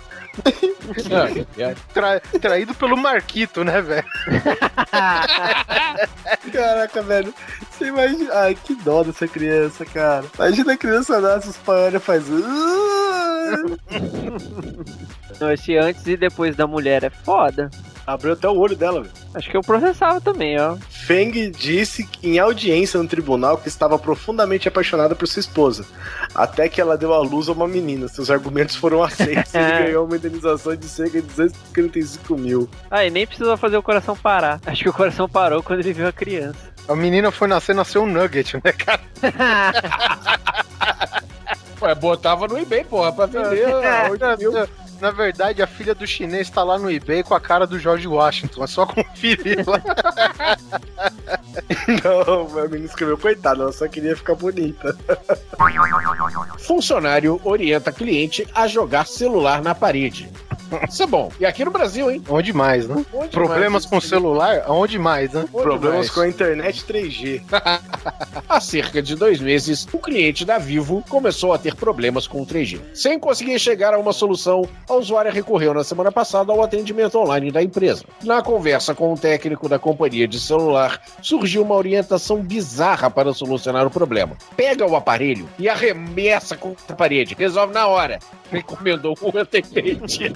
Tra- traído pelo Marquito, né, velho? Caraca, velho. Você imagina. Ai, que dó dessa criança, cara. Imagina a criança nasce, os pais olham e faz. Não, esse antes e depois da mulher é foda. Abriu até o olho dela, velho. Acho que eu processava também, ó. Feng disse em audiência no tribunal que estava profundamente apaixonada por sua esposa, até que ela deu à luz a uma menina. Seus argumentos foram aceitos e ele ganhou uma indenização de cerca de 235 mil. Ah, e nem precisou fazer o coração parar. Acho que o coração parou quando ele viu a criança. A menina foi nascer, nasceu um nugget, né, cara? Ué, botava no eBay, porra, pra vender a 8 mil. Na verdade, a filha do chinês tá lá no eBay com a cara do George Washington. É só conferir lá. Não, a menina escreveu, coitada, ela só queria ficar bonita. Funcionário orienta cliente a jogar celular na parede. Isso é bom. E aqui no Brasil, hein? Onde mais, né? Onde Problemas mais com isso? celular? Aonde mais, né? Onde Problemas mais? com a internet 3G. Há cerca de dois meses, o cliente da Vivo começou a ter problemas com o 3G. Sem conseguir chegar a uma solução, a usuária recorreu na semana passada ao atendimento online da empresa. Na conversa com o técnico da companhia de celular, surgiu uma orientação bizarra para solucionar o problema. Pega o aparelho e arremessa contra a parede. Resolve na hora. Recomendou o atendente.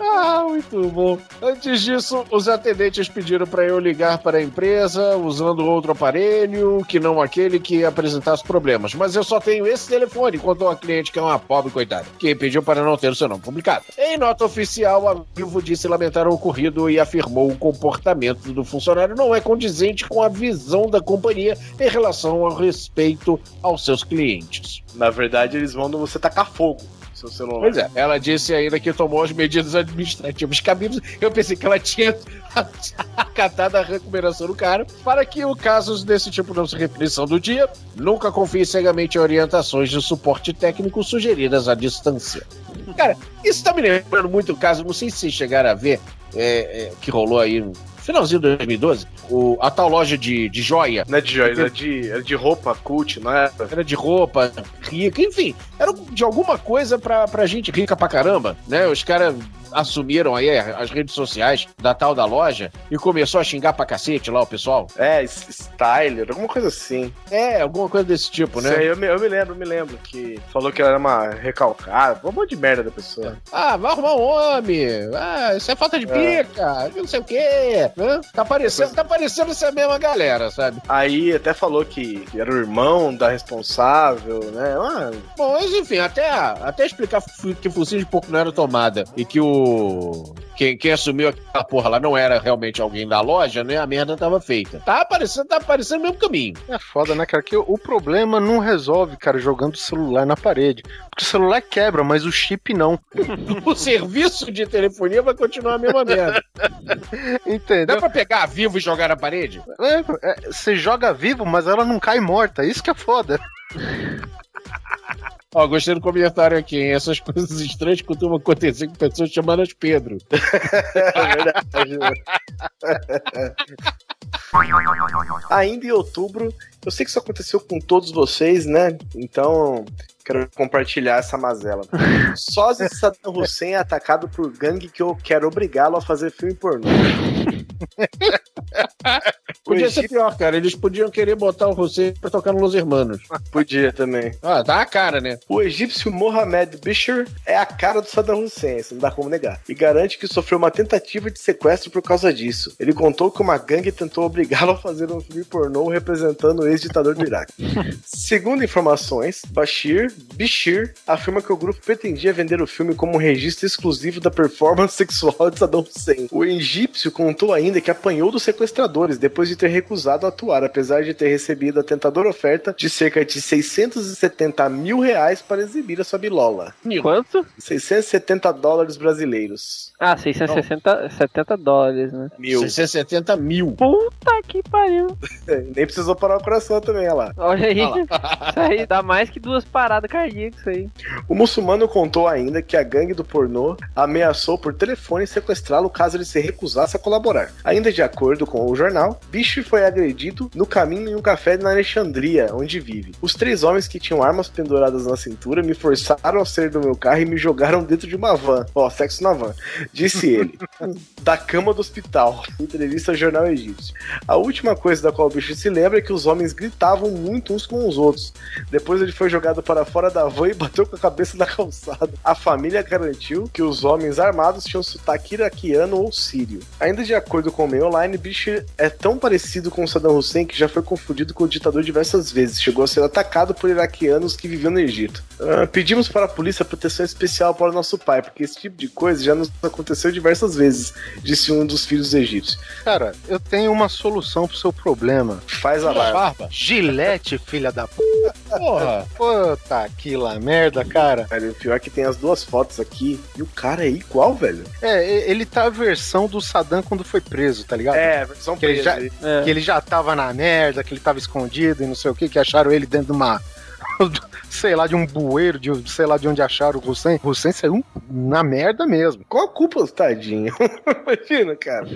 Ah, muito bom. Antes disso, os atendentes pediram para eu ligar para a empresa usando outro aparelho, que não aquele que apresentasse problemas. Mas eu só tenho esse telefone, contou a cliente que é uma pobre coitada, que pediu para não ter o seu nome publicado. Em nota oficial, a Vivo disse lamentar o ocorrido e afirmou o comportamento do funcionário não é condizente com a visão da companhia em relação ao respeito aos seus clientes. Na verdade, eles mandam você tacar fogo seu celular. Pois é, ela disse ainda que tomou as medidas administrativas cabíveis. Eu pensei que ela tinha acatado a recomendação do cara para que o casos desse tipo não se repetição do dia. Nunca confie cegamente em orientações de suporte técnico sugeridas à distância. Cara, isso tá me lembrando muito o caso, não sei se chegaram a ver, é, é, que rolou aí no finalzinho de 2012, o, a tal loja de, de joia Não é de joias, é de, é de roupa cult, não é? era de roupa rica, enfim, era de alguma coisa pra, pra gente rica pra caramba, né? Os caras assumiram aí as redes sociais da tal da loja e começou a xingar pra cacete lá o pessoal. É, Styler, alguma coisa assim. É, alguma coisa desse tipo, né? aí, eu, me, eu me lembro, eu me lembro que falou que ela era uma recalcada, um monte de merda da pessoa. Ah, vai arrumar um homem. Ah, isso é falta de pica, não sei o quê. Né? Tá parecendo, tá parecendo essa mesma galera, sabe? Aí até falou que era o irmão da responsável, né? Ah, Bom, mas enfim, até, até explicar que focinho de porco não era tomada e que o. Quem, quem assumiu aquela porra lá não era realmente alguém da loja, né? A merda tava feita. Tá aparecendo, tá aparecendo o mesmo caminho. É foda, né, cara? Que o problema não resolve, cara, jogando o celular na parede. Porque o celular quebra, mas o chip não. O serviço de telefonia vai continuar a mesma merda. Dá Entendeu? pra pegar a vivo e jogar na parede? É, é, você joga vivo, mas ela não cai morta. Isso que é foda. Ó, gostei do comentário aqui, hein? Essas coisas estranhas costumam acontecer com pessoas chamadas Pedro. é verdade. Ainda em outubro, eu sei que isso aconteceu com todos vocês, né? Então, quero compartilhar essa mazela. Sósia Saddam Hussein é atacado por gangue que eu quero obrigá-lo a fazer filme pornô. Podia ser pior, cara. Eles podiam querer botar o Hussein pra tocar no Los Hermanos. Podia também. Ah, dá a cara, né? O egípcio Mohamed Bishr é a cara do Saddam Hussein, isso não dá como negar. E garante que sofreu uma tentativa de sequestro por causa disso. Ele contou que uma gangue tentou obrigá-lo a fazer um filme pornô representando o ex-ditador do Iraque. Segundo informações, Bashir, Bishir afirma que o grupo pretendia vender o filme como um registro exclusivo da performance sexual de Saddam Hussein. O egípcio contou ainda que apanhou dos sequestradores depois de ter recusado atuar, apesar de ter recebido a tentadora oferta de cerca de 670 mil reais para exibir a sua bilola. Quanto? 670 dólares brasileiros. Ah, 660, 70 dólares, né? Mil. 670 mil. Puta que pariu. Nem precisou parar o coração também, olha lá. Olha aí. Isso aí dá mais que duas paradas cardíacas isso aí. O muçulmano contou ainda que a gangue do pornô ameaçou por telefone sequestrá-lo caso ele se recusasse a colaborar. Ainda de acordo com o jornal, Bicho foi agredido no caminho em um café na Alexandria, onde vive. Os três homens que tinham armas penduradas na cintura me forçaram a sair do meu carro e me jogaram dentro de uma van. Ó, sexo na van. Disse ele. da cama do hospital. Entrevista ao jornal egípcio. A última coisa da qual o bicho se lembra é que os homens gritavam muito uns com os outros. Depois ele foi jogado para fora da van e bateu com a cabeça na calçada. A família garantiu que os homens armados tinham sotaque iraquiano ou sírio. Ainda de acordo com o Mail Online, Bicho é tão parecido com Saddam Hussein que já foi confundido com o ditador diversas vezes. Chegou a ser atacado por iraquianos que viviam no Egito. Ah, pedimos para a polícia proteção especial para o nosso pai, porque esse tipo de coisa já nos aconteceu diversas vezes, disse um dos filhos egípcios. Cara, eu tenho uma solução pro seu problema. Faz a barba. Gilete, filha da p. Porra. Puta que lá merda, cara. Velho, o pior é que tem as duas fotos aqui e o cara é igual, velho. É, ele tá a versão do Saddam quando foi preso, tá ligado? É, versão Que ele presa já- aí. Que ele já tava na merda, que ele tava escondido e não sei o que, que acharam ele dentro de uma. sei lá, de um bueiro, de, sei lá de onde acharam o Hussein. O Hussein saiu na merda mesmo. Qual a culpa do tadinho? Imagina, cara.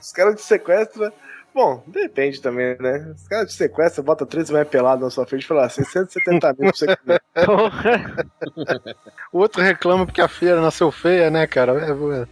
Os caras te sequestram. Bom, depende também, né? Os caras te sequestram, bota três mais pelado na sua frente e fala "Ah, 670 mil pra você comer. Porra. O outro reclama porque a feira nasceu feia, né, cara? É.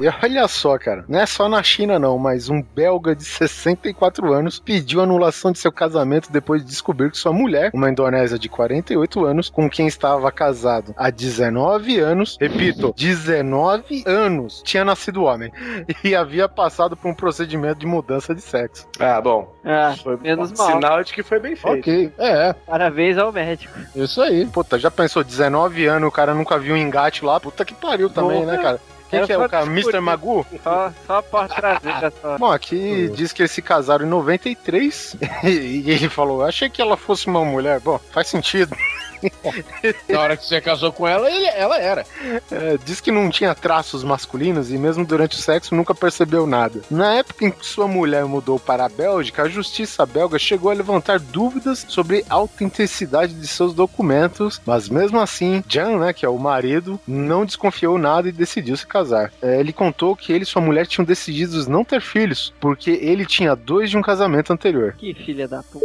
E olha só, cara, não é só na China não, mas um belga de 64 anos pediu anulação de seu casamento depois de descobrir que sua mulher, uma indonésia de 48 anos, com quem estava casado há 19 anos, repito, 19 anos, tinha nascido homem e havia passado por um procedimento de mudança de sexo. Ah, bom. Ah, Foi menos um mal. sinal de que foi bem feito. Ok. É, Parabéns ao médico. isso aí. Puta, já pensou, 19 anos, o cara nunca viu um engate lá? Puta que pariu também, Porra. né, cara? Quem que é o cara? Mr. Magu? Só, só a porta traseira só. Bom, aqui diz que eles se casaram em 93 e ele falou: achei que ela fosse uma mulher. Bom, faz sentido. Na hora que você casou com ela, ele- ela era. É, diz que não tinha traços masculinos e mesmo durante o sexo nunca percebeu nada. Na época em que sua mulher mudou para a Bélgica, a justiça belga chegou a levantar dúvidas sobre a autenticidade de seus documentos, mas mesmo assim, Jan, né, que é o marido, não desconfiou nada e decidiu se casar. É, ele contou que ele e sua mulher tinham decidido não ter filhos, porque ele tinha dois de um casamento anterior. Que filha da puta.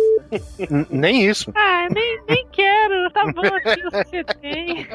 Nem isso. Ah, nem, nem quero. Tá bom, aqui você tem.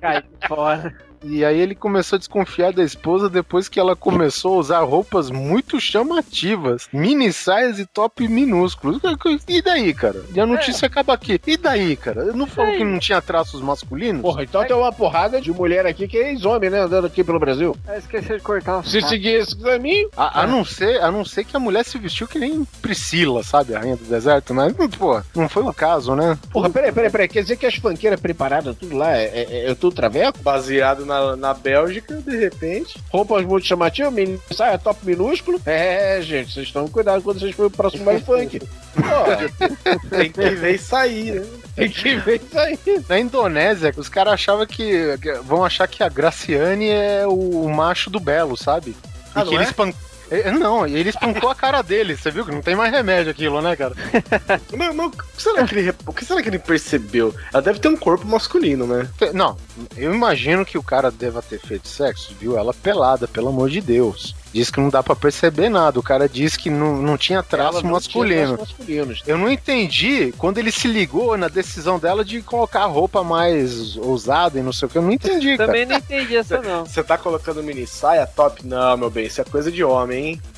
Cai fora. E aí ele começou a desconfiar da esposa depois que ela começou a usar roupas muito chamativas, mini saias e top minúsculos. E daí, cara? E a notícia acaba aqui. E daí, cara? Eu não falo Aí. que não tinha traços masculinos? Porra, então tem uma porrada de mulher aqui que é ex-homem, né? Andando aqui pelo Brasil. Ah, esqueci de cortar o Se saco. seguir esse caminho, A, a não ser, a não ser que a mulher se vestiu que nem Priscila, sabe? A rainha do deserto, mas, hum, pô, não foi o caso, né? Porra, peraí, peraí, peraí. Quer dizer que as funkeiras preparadas, tudo lá, é, é, é tudo traveco? Baseado na, na Bélgica, de repente. Roupas muito chamativas, mini saia, top minúsculo. É, gente, vocês tomem cuidado quando vocês forem pro próximo baile funk. Pô, Tem que ver e sair, né? tem que ver isso aí. Na Indonésia, os caras achavam que. vão achar que a Graciane é o, macho do Belo, sabe? Ah, e que ele é? Espan- É, Não, ele espancou a cara dele, você viu que não tem mais remédio aquilo, né, cara? Mas, mas o, que será que ele, o que será que ele percebeu? Ela deve ter um corpo masculino, né? Não, eu imagino que o cara deva ter feito sexo, viu ela pelada, pelo amor de Deus. Diz que não dá pra perceber nada. O cara disse que não, não tinha traço não masculino. tinha. Eu não entendi quando ele se ligou na decisão dela de colocar roupa mais ousada e não sei o que. Eu não entendi, cara. Também não entendi essa, não. Você tá colocando mini saia top? Não, meu bem, isso é coisa de homem, hein?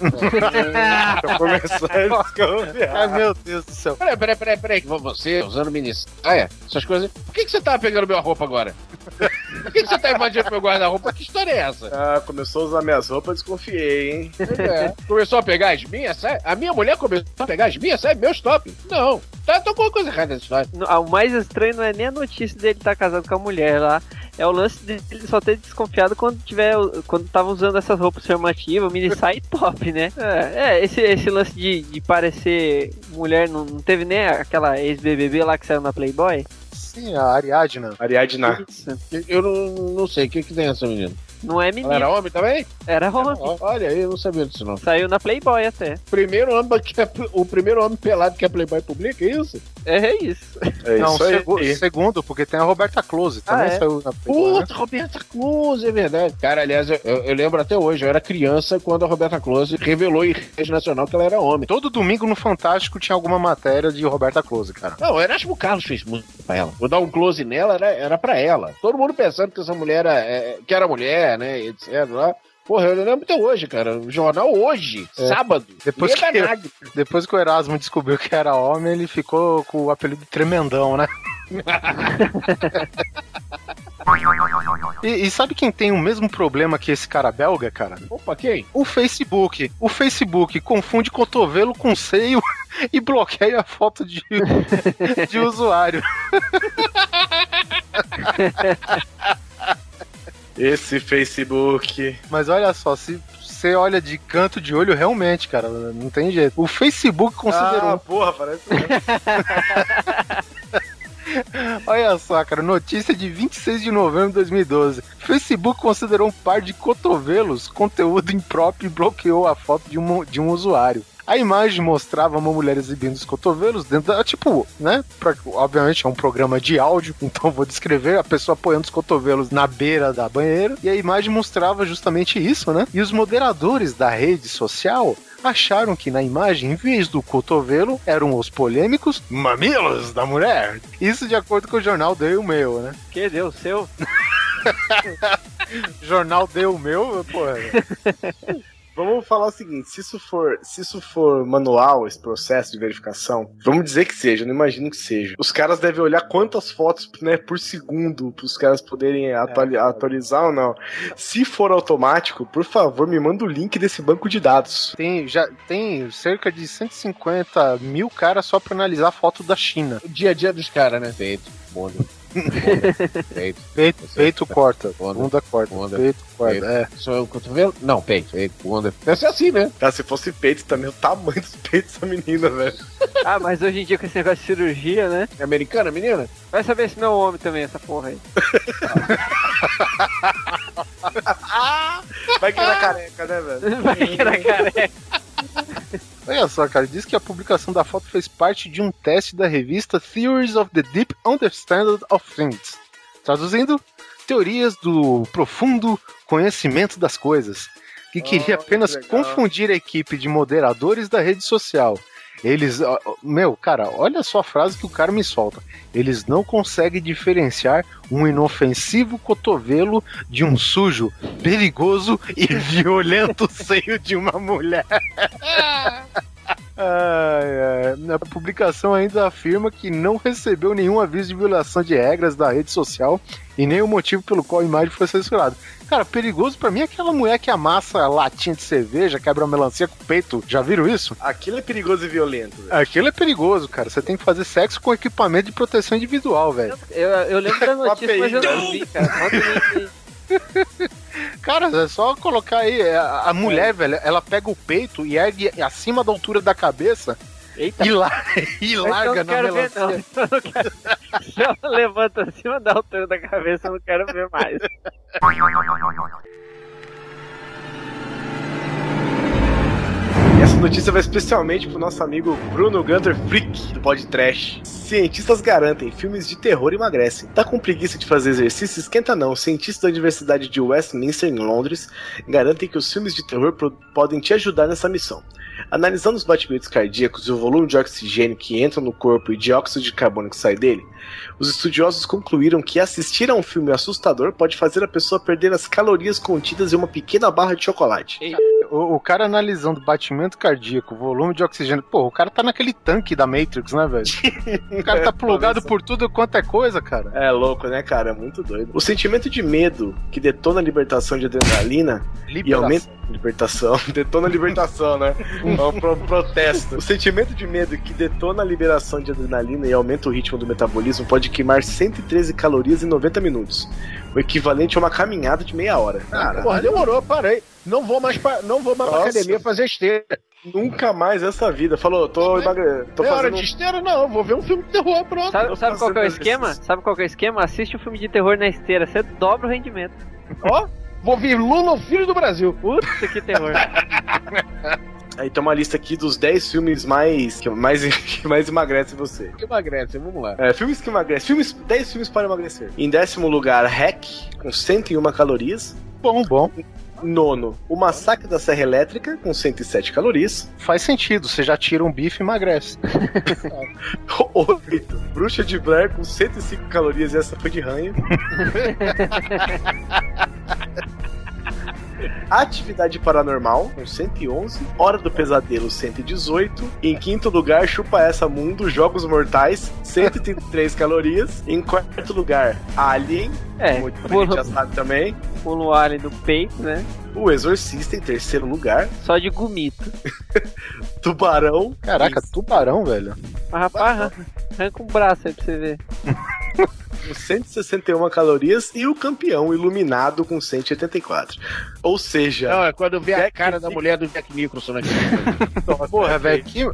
Tô começando a desconfiar. Ai, meu Deus do céu. Peraí, peraí, peraí, peraí. Você usando mini saia, essas coisas. Por que, que você tá pegando minha roupa agora? Por que, que você tá invadindo meu guarda-roupa? Que história é essa? Ah, começou a usar minhas roupas, desconfiei, hein? É. Começou a pegar as minhas? A minha mulher começou a pegar as minhas saias, meus top. Não. Tá, tô com uma coisa errada nessa história. Ah, O mais estranho não é nem a notícia dele estar casado com a mulher lá. É o lance dele só ter desconfiado quando tiver. Quando tava usando essas roupas afirmativas, mini saia e top, né? É, é, esse, esse lance de, de parecer mulher não, não teve nem aquela ex-BBB lá que saiu na Playboy? Sim, a Ariadna. Ariadna. Isso. Eu, eu não, não sei, o que, que tem essa menina? Não é Ela menino, era homem também? era homem. Olha aí, eu não sabia disso não. Saiu na Playboy até. Primeiro homem que é, o primeiro homem pelado que a Playboy publica, é isso? É isso. É não, isso aí. segu- segundo, porque tem a Roberta Close. Também Ah, é? saiu na Playboy, né? Puta, Roberta Close, é verdade. Cara, aliás, eu, eu- eu lembro até hoje, eu era criança quando a Roberta Close revelou em rede nacional que ela era homem. Todo domingo no Fantástico tinha alguma matéria de Roberta Close, cara. Não, o Erasmo Carlos fez muito pra ela. Vou dar um close nela, era, era pra ela. Todo mundo pensando que essa mulher era, é, que era mulher, né, etc. Lá. Porra, eu lembro até hoje, cara. O jornal hoje, É. sábado. Depois Leda que-. Depois que o Erasmo descobriu que era homem, ele ficou com o apelido Tremendão, né? e, e sabe quem tem o mesmo problema que esse cara belga, cara? Opa, quem? O Facebook. O Facebook confunde cotovelo com seio e bloqueia a foto de, de usuário. Esse Facebook. Mas olha só, se você olha de canto de olho, realmente, cara, não tem jeito. O Facebook considerou. Ah, porra, parece. Olha só, cara, notícia de 26 de novembro de 2012. Facebook considerou um par de cotovelos conteúdo impróprio e bloqueou a foto de um, de um usuário. A imagem mostrava uma mulher exibindo os cotovelos dentro da. Tipo, né? pra- obviamente é um programa de áudio, então vou descrever a pessoa apoiando os cotovelos na beira da banheira. E a imagem mostrava justamente isso, né? E os moderadores da rede social acharam que na imagem, em vez do cotovelo, eram os polêmicos mamilos da mulher. Isso de acordo com o jornal Deu Meu, né? Que deu seu? Jornal Deu Meu, porra. Vamos falar o seguinte, se isso for, se isso for manual, esse processo de verificação, vamos dizer que seja, eu não imagino que seja. Os caras devem olhar quantas fotos, né, por segundo, para os caras poderem atuali- atualizar ou não. Se for automático, por favor, me manda o link desse banco de dados. Tem, já, tem cerca de 150 mil caras só pra analisar foto da China. O dia a dia dos caras, né? Feito. Bunda. Feito. Peito, peito corta, Bunda. bunda corta, Bunda. peito corta. Peito. É. É o cotovelo? Não, peito. Feito. Bunda. Deve ser assim, né? Tá, se fosse peito também, o tamanho dos peitos dessa menina, velho. Ah, mas hoje em dia com esse negócio de cirurgia, né? É americana, menina? Vai saber se não é um homem também, essa porra aí. Vai que era careca, né, velho? Vai que era careca. Olha só, cara, diz que a publicação da foto fez parte de um teste da revista Theories of the Deep Understanding of Things. Traduzindo, teorias do profundo conhecimento das coisas, que queria Oh, apenas que confundir a equipe de moderadores da rede social. Eles, meu, cara, olha só a frase que o cara me solta. Eles não conseguem diferenciar um inofensivo cotovelo de um sujo, perigoso e violento seio de uma mulher. Ai, ai. A publicação ainda afirma que não recebeu nenhum aviso de violação de regras da rede social e nem o motivo pelo qual a imagem foi censurada. Cara, perigoso pra mim é aquela mulher que amassa latinha de cerveja, quebra a melancia com o peito. Já viram isso? Aquilo é perigoso e violento, velho. Aquilo é perigoso, cara. Você tem que fazer sexo com equipamento de proteção individual, velho. Eu, eu lembro da notícia, mas eu não vi, cara. Cara, é só colocar aí. A, a mulher, velho, ela pega o peito e ergue acima da altura da cabeça Eita, e, la e larga na quero ver, não. melancia. Eu não quero... Se ela levanta acima da altura da cabeça, eu não quero ver mais. Essa notícia vai especialmente pro nosso amigo Bruno Gunter Freak, do podcast. Cientistas garantem, filmes de terror emagrecem. Tá com preguiça de fazer exercício? Esquenta não. Cientistas da Universidade de Westminster, em Londres, garantem que os filmes de terror podem te ajudar nessa missão. Analisando os batimentos cardíacos e o volume de oxigênio que entra no corpo e dióxido de carbono que sai dele, os estudiosos concluíram que assistir a um filme assustador pode fazer a pessoa perder as calorias contidas em uma pequena barra de chocolate. O, o cara analisando batimento cardíaco, volume de oxigênio. Pô, o cara tá naquele tanque da Matrix, né, velho? O cara tá plugado por tudo quanto é coisa, cara. É louco, né, cara? É muito doido. O sentimento de medo que detona a libertação de adrenalina e aumenta. Libertação. Detona a libertação, né? É um pro- protesto. O sentimento de medo que detona a liberação de adrenalina e aumenta o ritmo do metabolismo pode queimar 113 calorias em 90 minutos. O equivalente a uma caminhada de meia hora. Cara, Porra, demorou, parei. Não vou mais pra, não vou mais pra academia fazer esteira. nunca mais essa vida. Falou, tô emagre... tô é hora fazendo. de esteira? Não, vou ver um filme de terror, pronto. Sabe, sabe qual que é o fazendo esquema? Sabe qual que é o esquema? Assiste um filme de terror na esteira, você dobra o rendimento. Ó, vou ver Lula, o filho do Brasil. Puta que terror. Aí tem uma lista aqui dos 10 filmes mais que mais, que mais emagrecem você. Que emagrece, vamos lá. É, filmes que emagrecem. Filmes, 10 filmes para emagrecer. Em décimo lugar, Hack, com 101 calorias. Bom, bom. Nono, O Massacre da Serra Elétrica, com 107 calorias. Faz sentido. Você já tira um bife e emagrece. Oito, Bruxa de Blair, com 105 calorias, e essa foi de ranho. Atividade Paranormal, com 111. Hora do Pesadelo, 118. Em quinto lugar, Chupa Essa Mundo, Jogos Mortais, 133 calorias. Em quarto lugar, Alien, É, muito bem, a gente já sabe também. pula o alien do peito, né? O Exorcista, em terceiro lugar. Só de gomito. Tubarão. Caraca, tubarão, velho. Mas rapaz, arranca, arranca um braço aí pra você ver. com 161 calorias e o campeão iluminado com 184. Ou seja, Não, é quando vê a Jack cara da mulher do Jack Nicholson aqui. Porra, velho, que...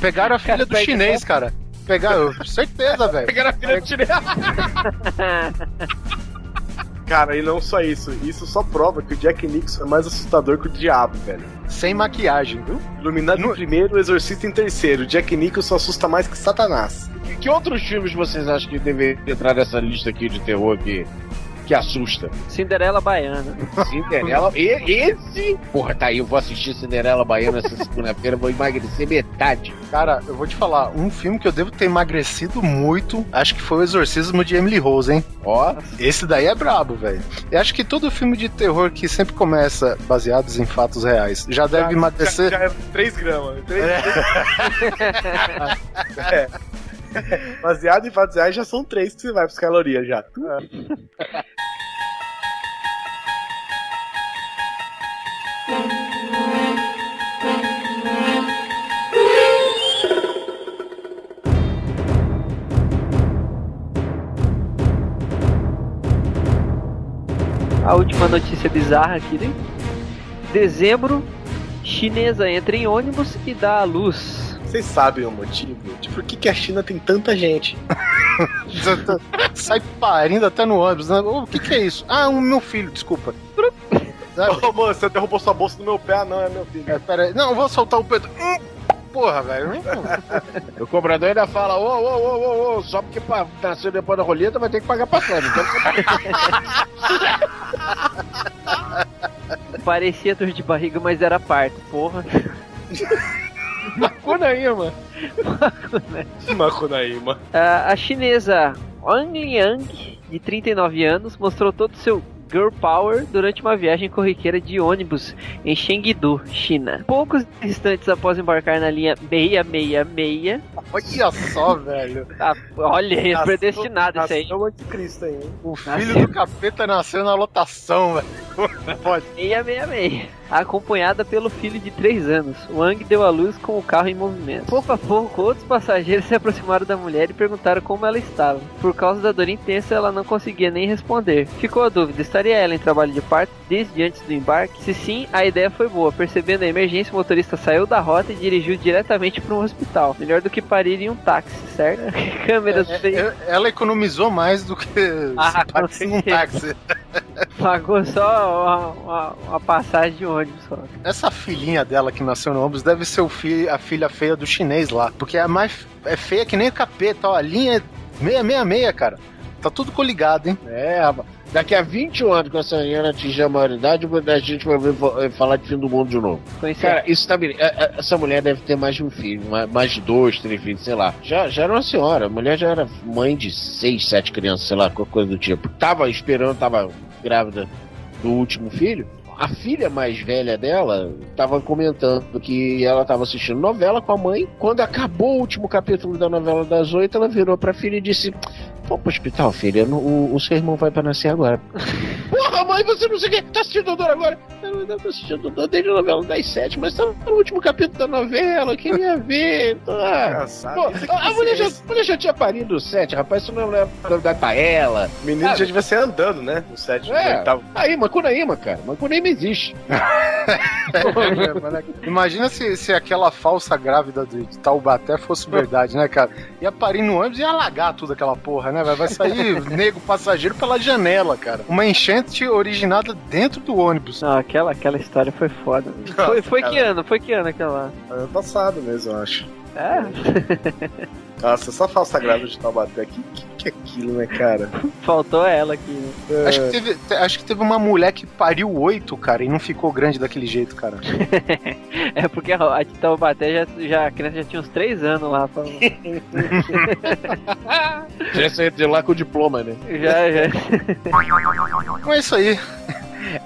pegaram a filha do chinês, cara. Pegaram, certeza, velho. Pegaram a filha do chinês. cara, e não só isso, isso só prova que o Jack Nixon é mais assustador que o diabo, velho. Sem maquiagem, viu? Iluminado No- em primeiro, Exorcista em terceiro. Jack Nicholson assusta mais que Satanás. Que, que outros filmes vocês acham que deveriam entrar nessa lista aqui de terror que, que assusta? Cinderela Baiana. Cinderela. e, esse. Porra, tá aí, eu vou assistir Cinderela Baiana essa segunda-feira, vou emagrecer metade. Cara, eu vou te falar, um filme que eu devo ter emagrecido muito, acho que foi o Exorcismo de Emily Rose, hein? Ó, Esse daí é brabo, velho. Eu acho que todo filme de terror que sempre começa baseados em fatos reais já deve emagrecer. Já, já é 3 gramas. 3, é. Baseado em fatos reais já são 3 que você vai pras calorias já. A última notícia bizarra aqui, né? Dezembro, chinesa entra em ônibus e dá à luz. Vocês sabem o motivo de por que, que a China tem tanta gente? Sai parindo até no ônibus. Né? O que, que é isso? Ah, o meu filho, desculpa. Sabe? Ô, moço, você derrubou sua bolsa do meu pé? Ah, não, é meu filho. É, pera aí. Não, eu vou soltar o Pedro. Hum, porra, velho. o cobrador ainda fala: ô, ô, ô, ô, ô, só porque nasceu depois da roleta vai ter que pagar passagem. Então, Parecia dor de barriga, mas era parto. Porra. Macuna aí, mano. Macunaíma. Ah, a chinesa Wang Liang, de 39 anos, mostrou todo o seu girl power durante uma viagem corriqueira de ônibus em Chengdu, China. Poucos instantes após embarcar na linha 666, Olha só, velho. ah, olha, é Nasceu- predestinado isso aí. Nasceu o anticristo aí, hein? O filho do capeta nasceu na lotação, velho. Pode. 666, acompanhada pelo filho de 3 anos. Wang deu à luz com o carro em movimento. Pouco a pouco, outros passageiros se aproximaram da mulher e perguntaram como ela estava. Por causa da dor intensa, ela não conseguia nem responder. Ficou a dúvida: estaria ela em trabalho de parto desde antes do embarque? Se sim, a ideia foi boa. Percebendo a emergência, o motorista saiu da rota e dirigiu diretamente para um hospital. Melhor do que parir em um táxi, certo? Câmeras É, feitas. é, ela economizou mais do que Ah, se certeza. táxi. Pagou só uma, uma, uma passagem de ônibus só. Essa filhinha dela que nasceu no ônibus deve ser o fi, a filha feia do chinês lá. Porque é mais é feia que nem o capeta, ó. A linha é 666, cara. Tá tudo coligado, hein? É, rapaz. Daqui a 21 anos, que essa menina atingir a maioridade, a gente vai ver, falar de fim do mundo de novo. Cara, isso tá bem. Essa mulher deve ter mais de um filho, mais de dois, três filhos, sei lá. Já, já era uma senhora. A mulher já era mãe de seis, sete crianças, sei lá, qualquer coisa do tipo. Tava esperando, tava grávida do último filho a filha mais velha dela estava comentando que ela estava assistindo novela com a mãe. Quando acabou o último capítulo da novela das oito, ela virou para a filha e disse: Vou pro hospital, filha. O, o seu irmão vai para nascer agora. Porra, mãe, você não sei o que. Tá assistindo Doutor agora? Eu não tô assistindo Doutor desde a novela das sete, mas tá no último capítulo da novela. Queria ver. Ah, pô, a, a, mulher já, a mulher já tinha parido o sete, rapaz. Isso não é pra ela. O menino já devia ser andando, né? No sete. É. Tava... Aí, Macunaíma, cara. Macunaíma existe. Imagina se, se aquela falsa grávida de Taubaté fosse verdade, né, cara? Ia parir no ônibus e ia alagar tudo aquela porra, né? Vai sair nego passageiro pela janela, cara. Uma enchente originada dentro do ônibus. Não, aquela, aquela história foi foda. Foi, foi que ano? Foi que ano aquela? Ano passado mesmo, eu acho. É? Nossa, só falsa grávida de Taubaté. Que, que, que é aquilo, né, cara? Faltou ela aqui. Né? É. Acho, que teve, acho que teve uma mulher que pariu oito, cara, e não ficou grande daquele jeito, cara. é porque a de Taubaté já, já, a criança já tinha uns três anos lá. Pra... já saiu de lá com o diploma, né? Já, já. Então é isso aí.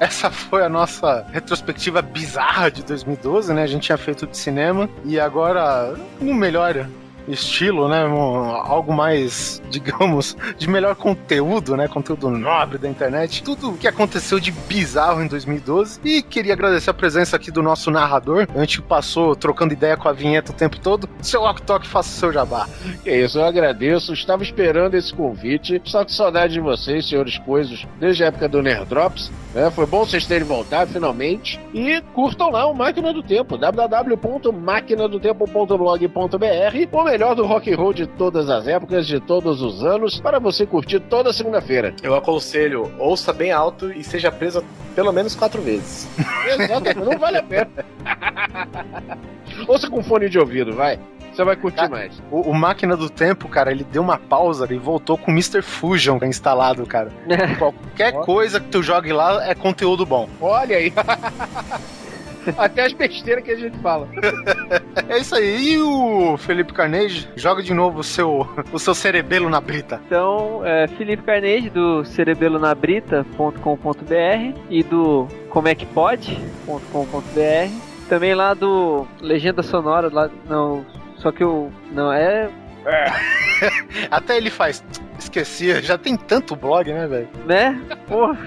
Essa foi a nossa retrospectiva bizarra de 2012, né? A gente tinha feito de cinema e agora, no melhor estilo, né? Um, algo mais, digamos, de melhor conteúdo, né? Conteúdo nobre da internet. Tudo o que aconteceu de bizarro em 2012. E queria agradecer a presença aqui do nosso narrador. A gente passou trocando ideia com a vinheta o tempo todo. Seu Ok Tok, faça o seu jabá. É isso, eu agradeço. Estava esperando esse convite. Só que saudade de vocês, senhores coisos, desde a época do Nerd Drops. Né? Foi bom vocês terem voltado finalmente. E curtam lá o Máquina do Tempo, www.maquinadotempo.blog.br melhor do rock and roll de todas as épocas, de todos os anos, para você curtir toda segunda-feira. Eu aconselho, ouça bem alto e seja preso pelo menos quatro vezes. Exato, não vale a pena. ouça com fone de ouvido, vai. Você vai curtir cara, mais. O, o, Máquina do Tempo, cara, ele deu uma pausa e voltou com o Mr. Fusion instalado, cara. Qualquer coisa que tu jogue lá é conteúdo bom. Olha aí. Até as besteiras que a gente fala. é isso aí. E o Felipe Carnegie? Joga de novo o seu, o seu cerebelo na brita. Então, é Felipe Carnegie, do cerebelonabrita.com.br e do como é que pode.com.br. Também lá do Legenda Sonora, lá, não, só que o. Não, é. é. Até ele faz. Esqueci, já tem tanto blog, né, velho? Né? Porra.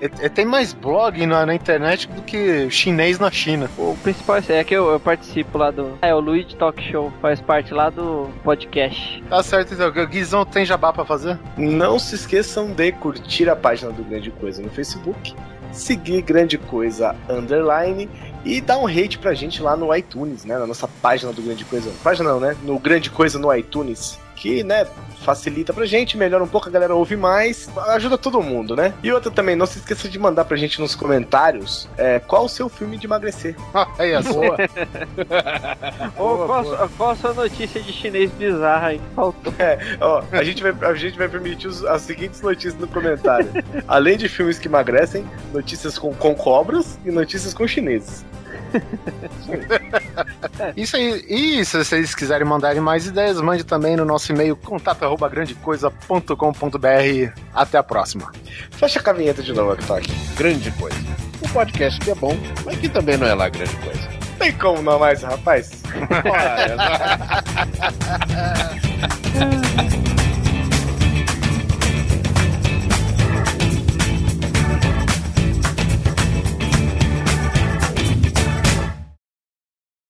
É, é, é, tem mais blog na, na, internet do que chinês na China. O principal é que eu, eu, participo lá do. É, o Luigi Talk Show faz parte lá do podcast. Tá certo, então. O Guizão tem jabá pra fazer? Não se esqueçam de curtir a página do Grande Coisa no Facebook seguir Grande Coisa Underline e dar um hate pra gente lá no iTunes, né? Na nossa página do Grande Coisa. Página não, né? No Grande Coisa no iTunes. Que, né, facilita pra gente, melhora um pouco, a galera ouve mais, ajuda todo mundo, né? E outra também, não se esqueça de mandar pra gente nos comentários é, qual o seu filme de emagrecer. aí, a sua. Ou qual, boa. qual a sua notícia de chinês bizarra aí que faltou? É, ó, a gente vai, a gente vai permitir os, as seguintes notícias no comentário. Além de filmes que emagrecem, notícias com, com cobras e notícias com chineses. Isso aí. E se vocês quiserem mandarem mais ideias, mande também no nosso e-mail contato@grandecoisa.com.br. Até a próxima. Fecha a caminheta de novo, Octok. Grande coisa. Um podcast que é bom, mas que também não é lá grande coisa. Tem como não mais, rapaz? Olha.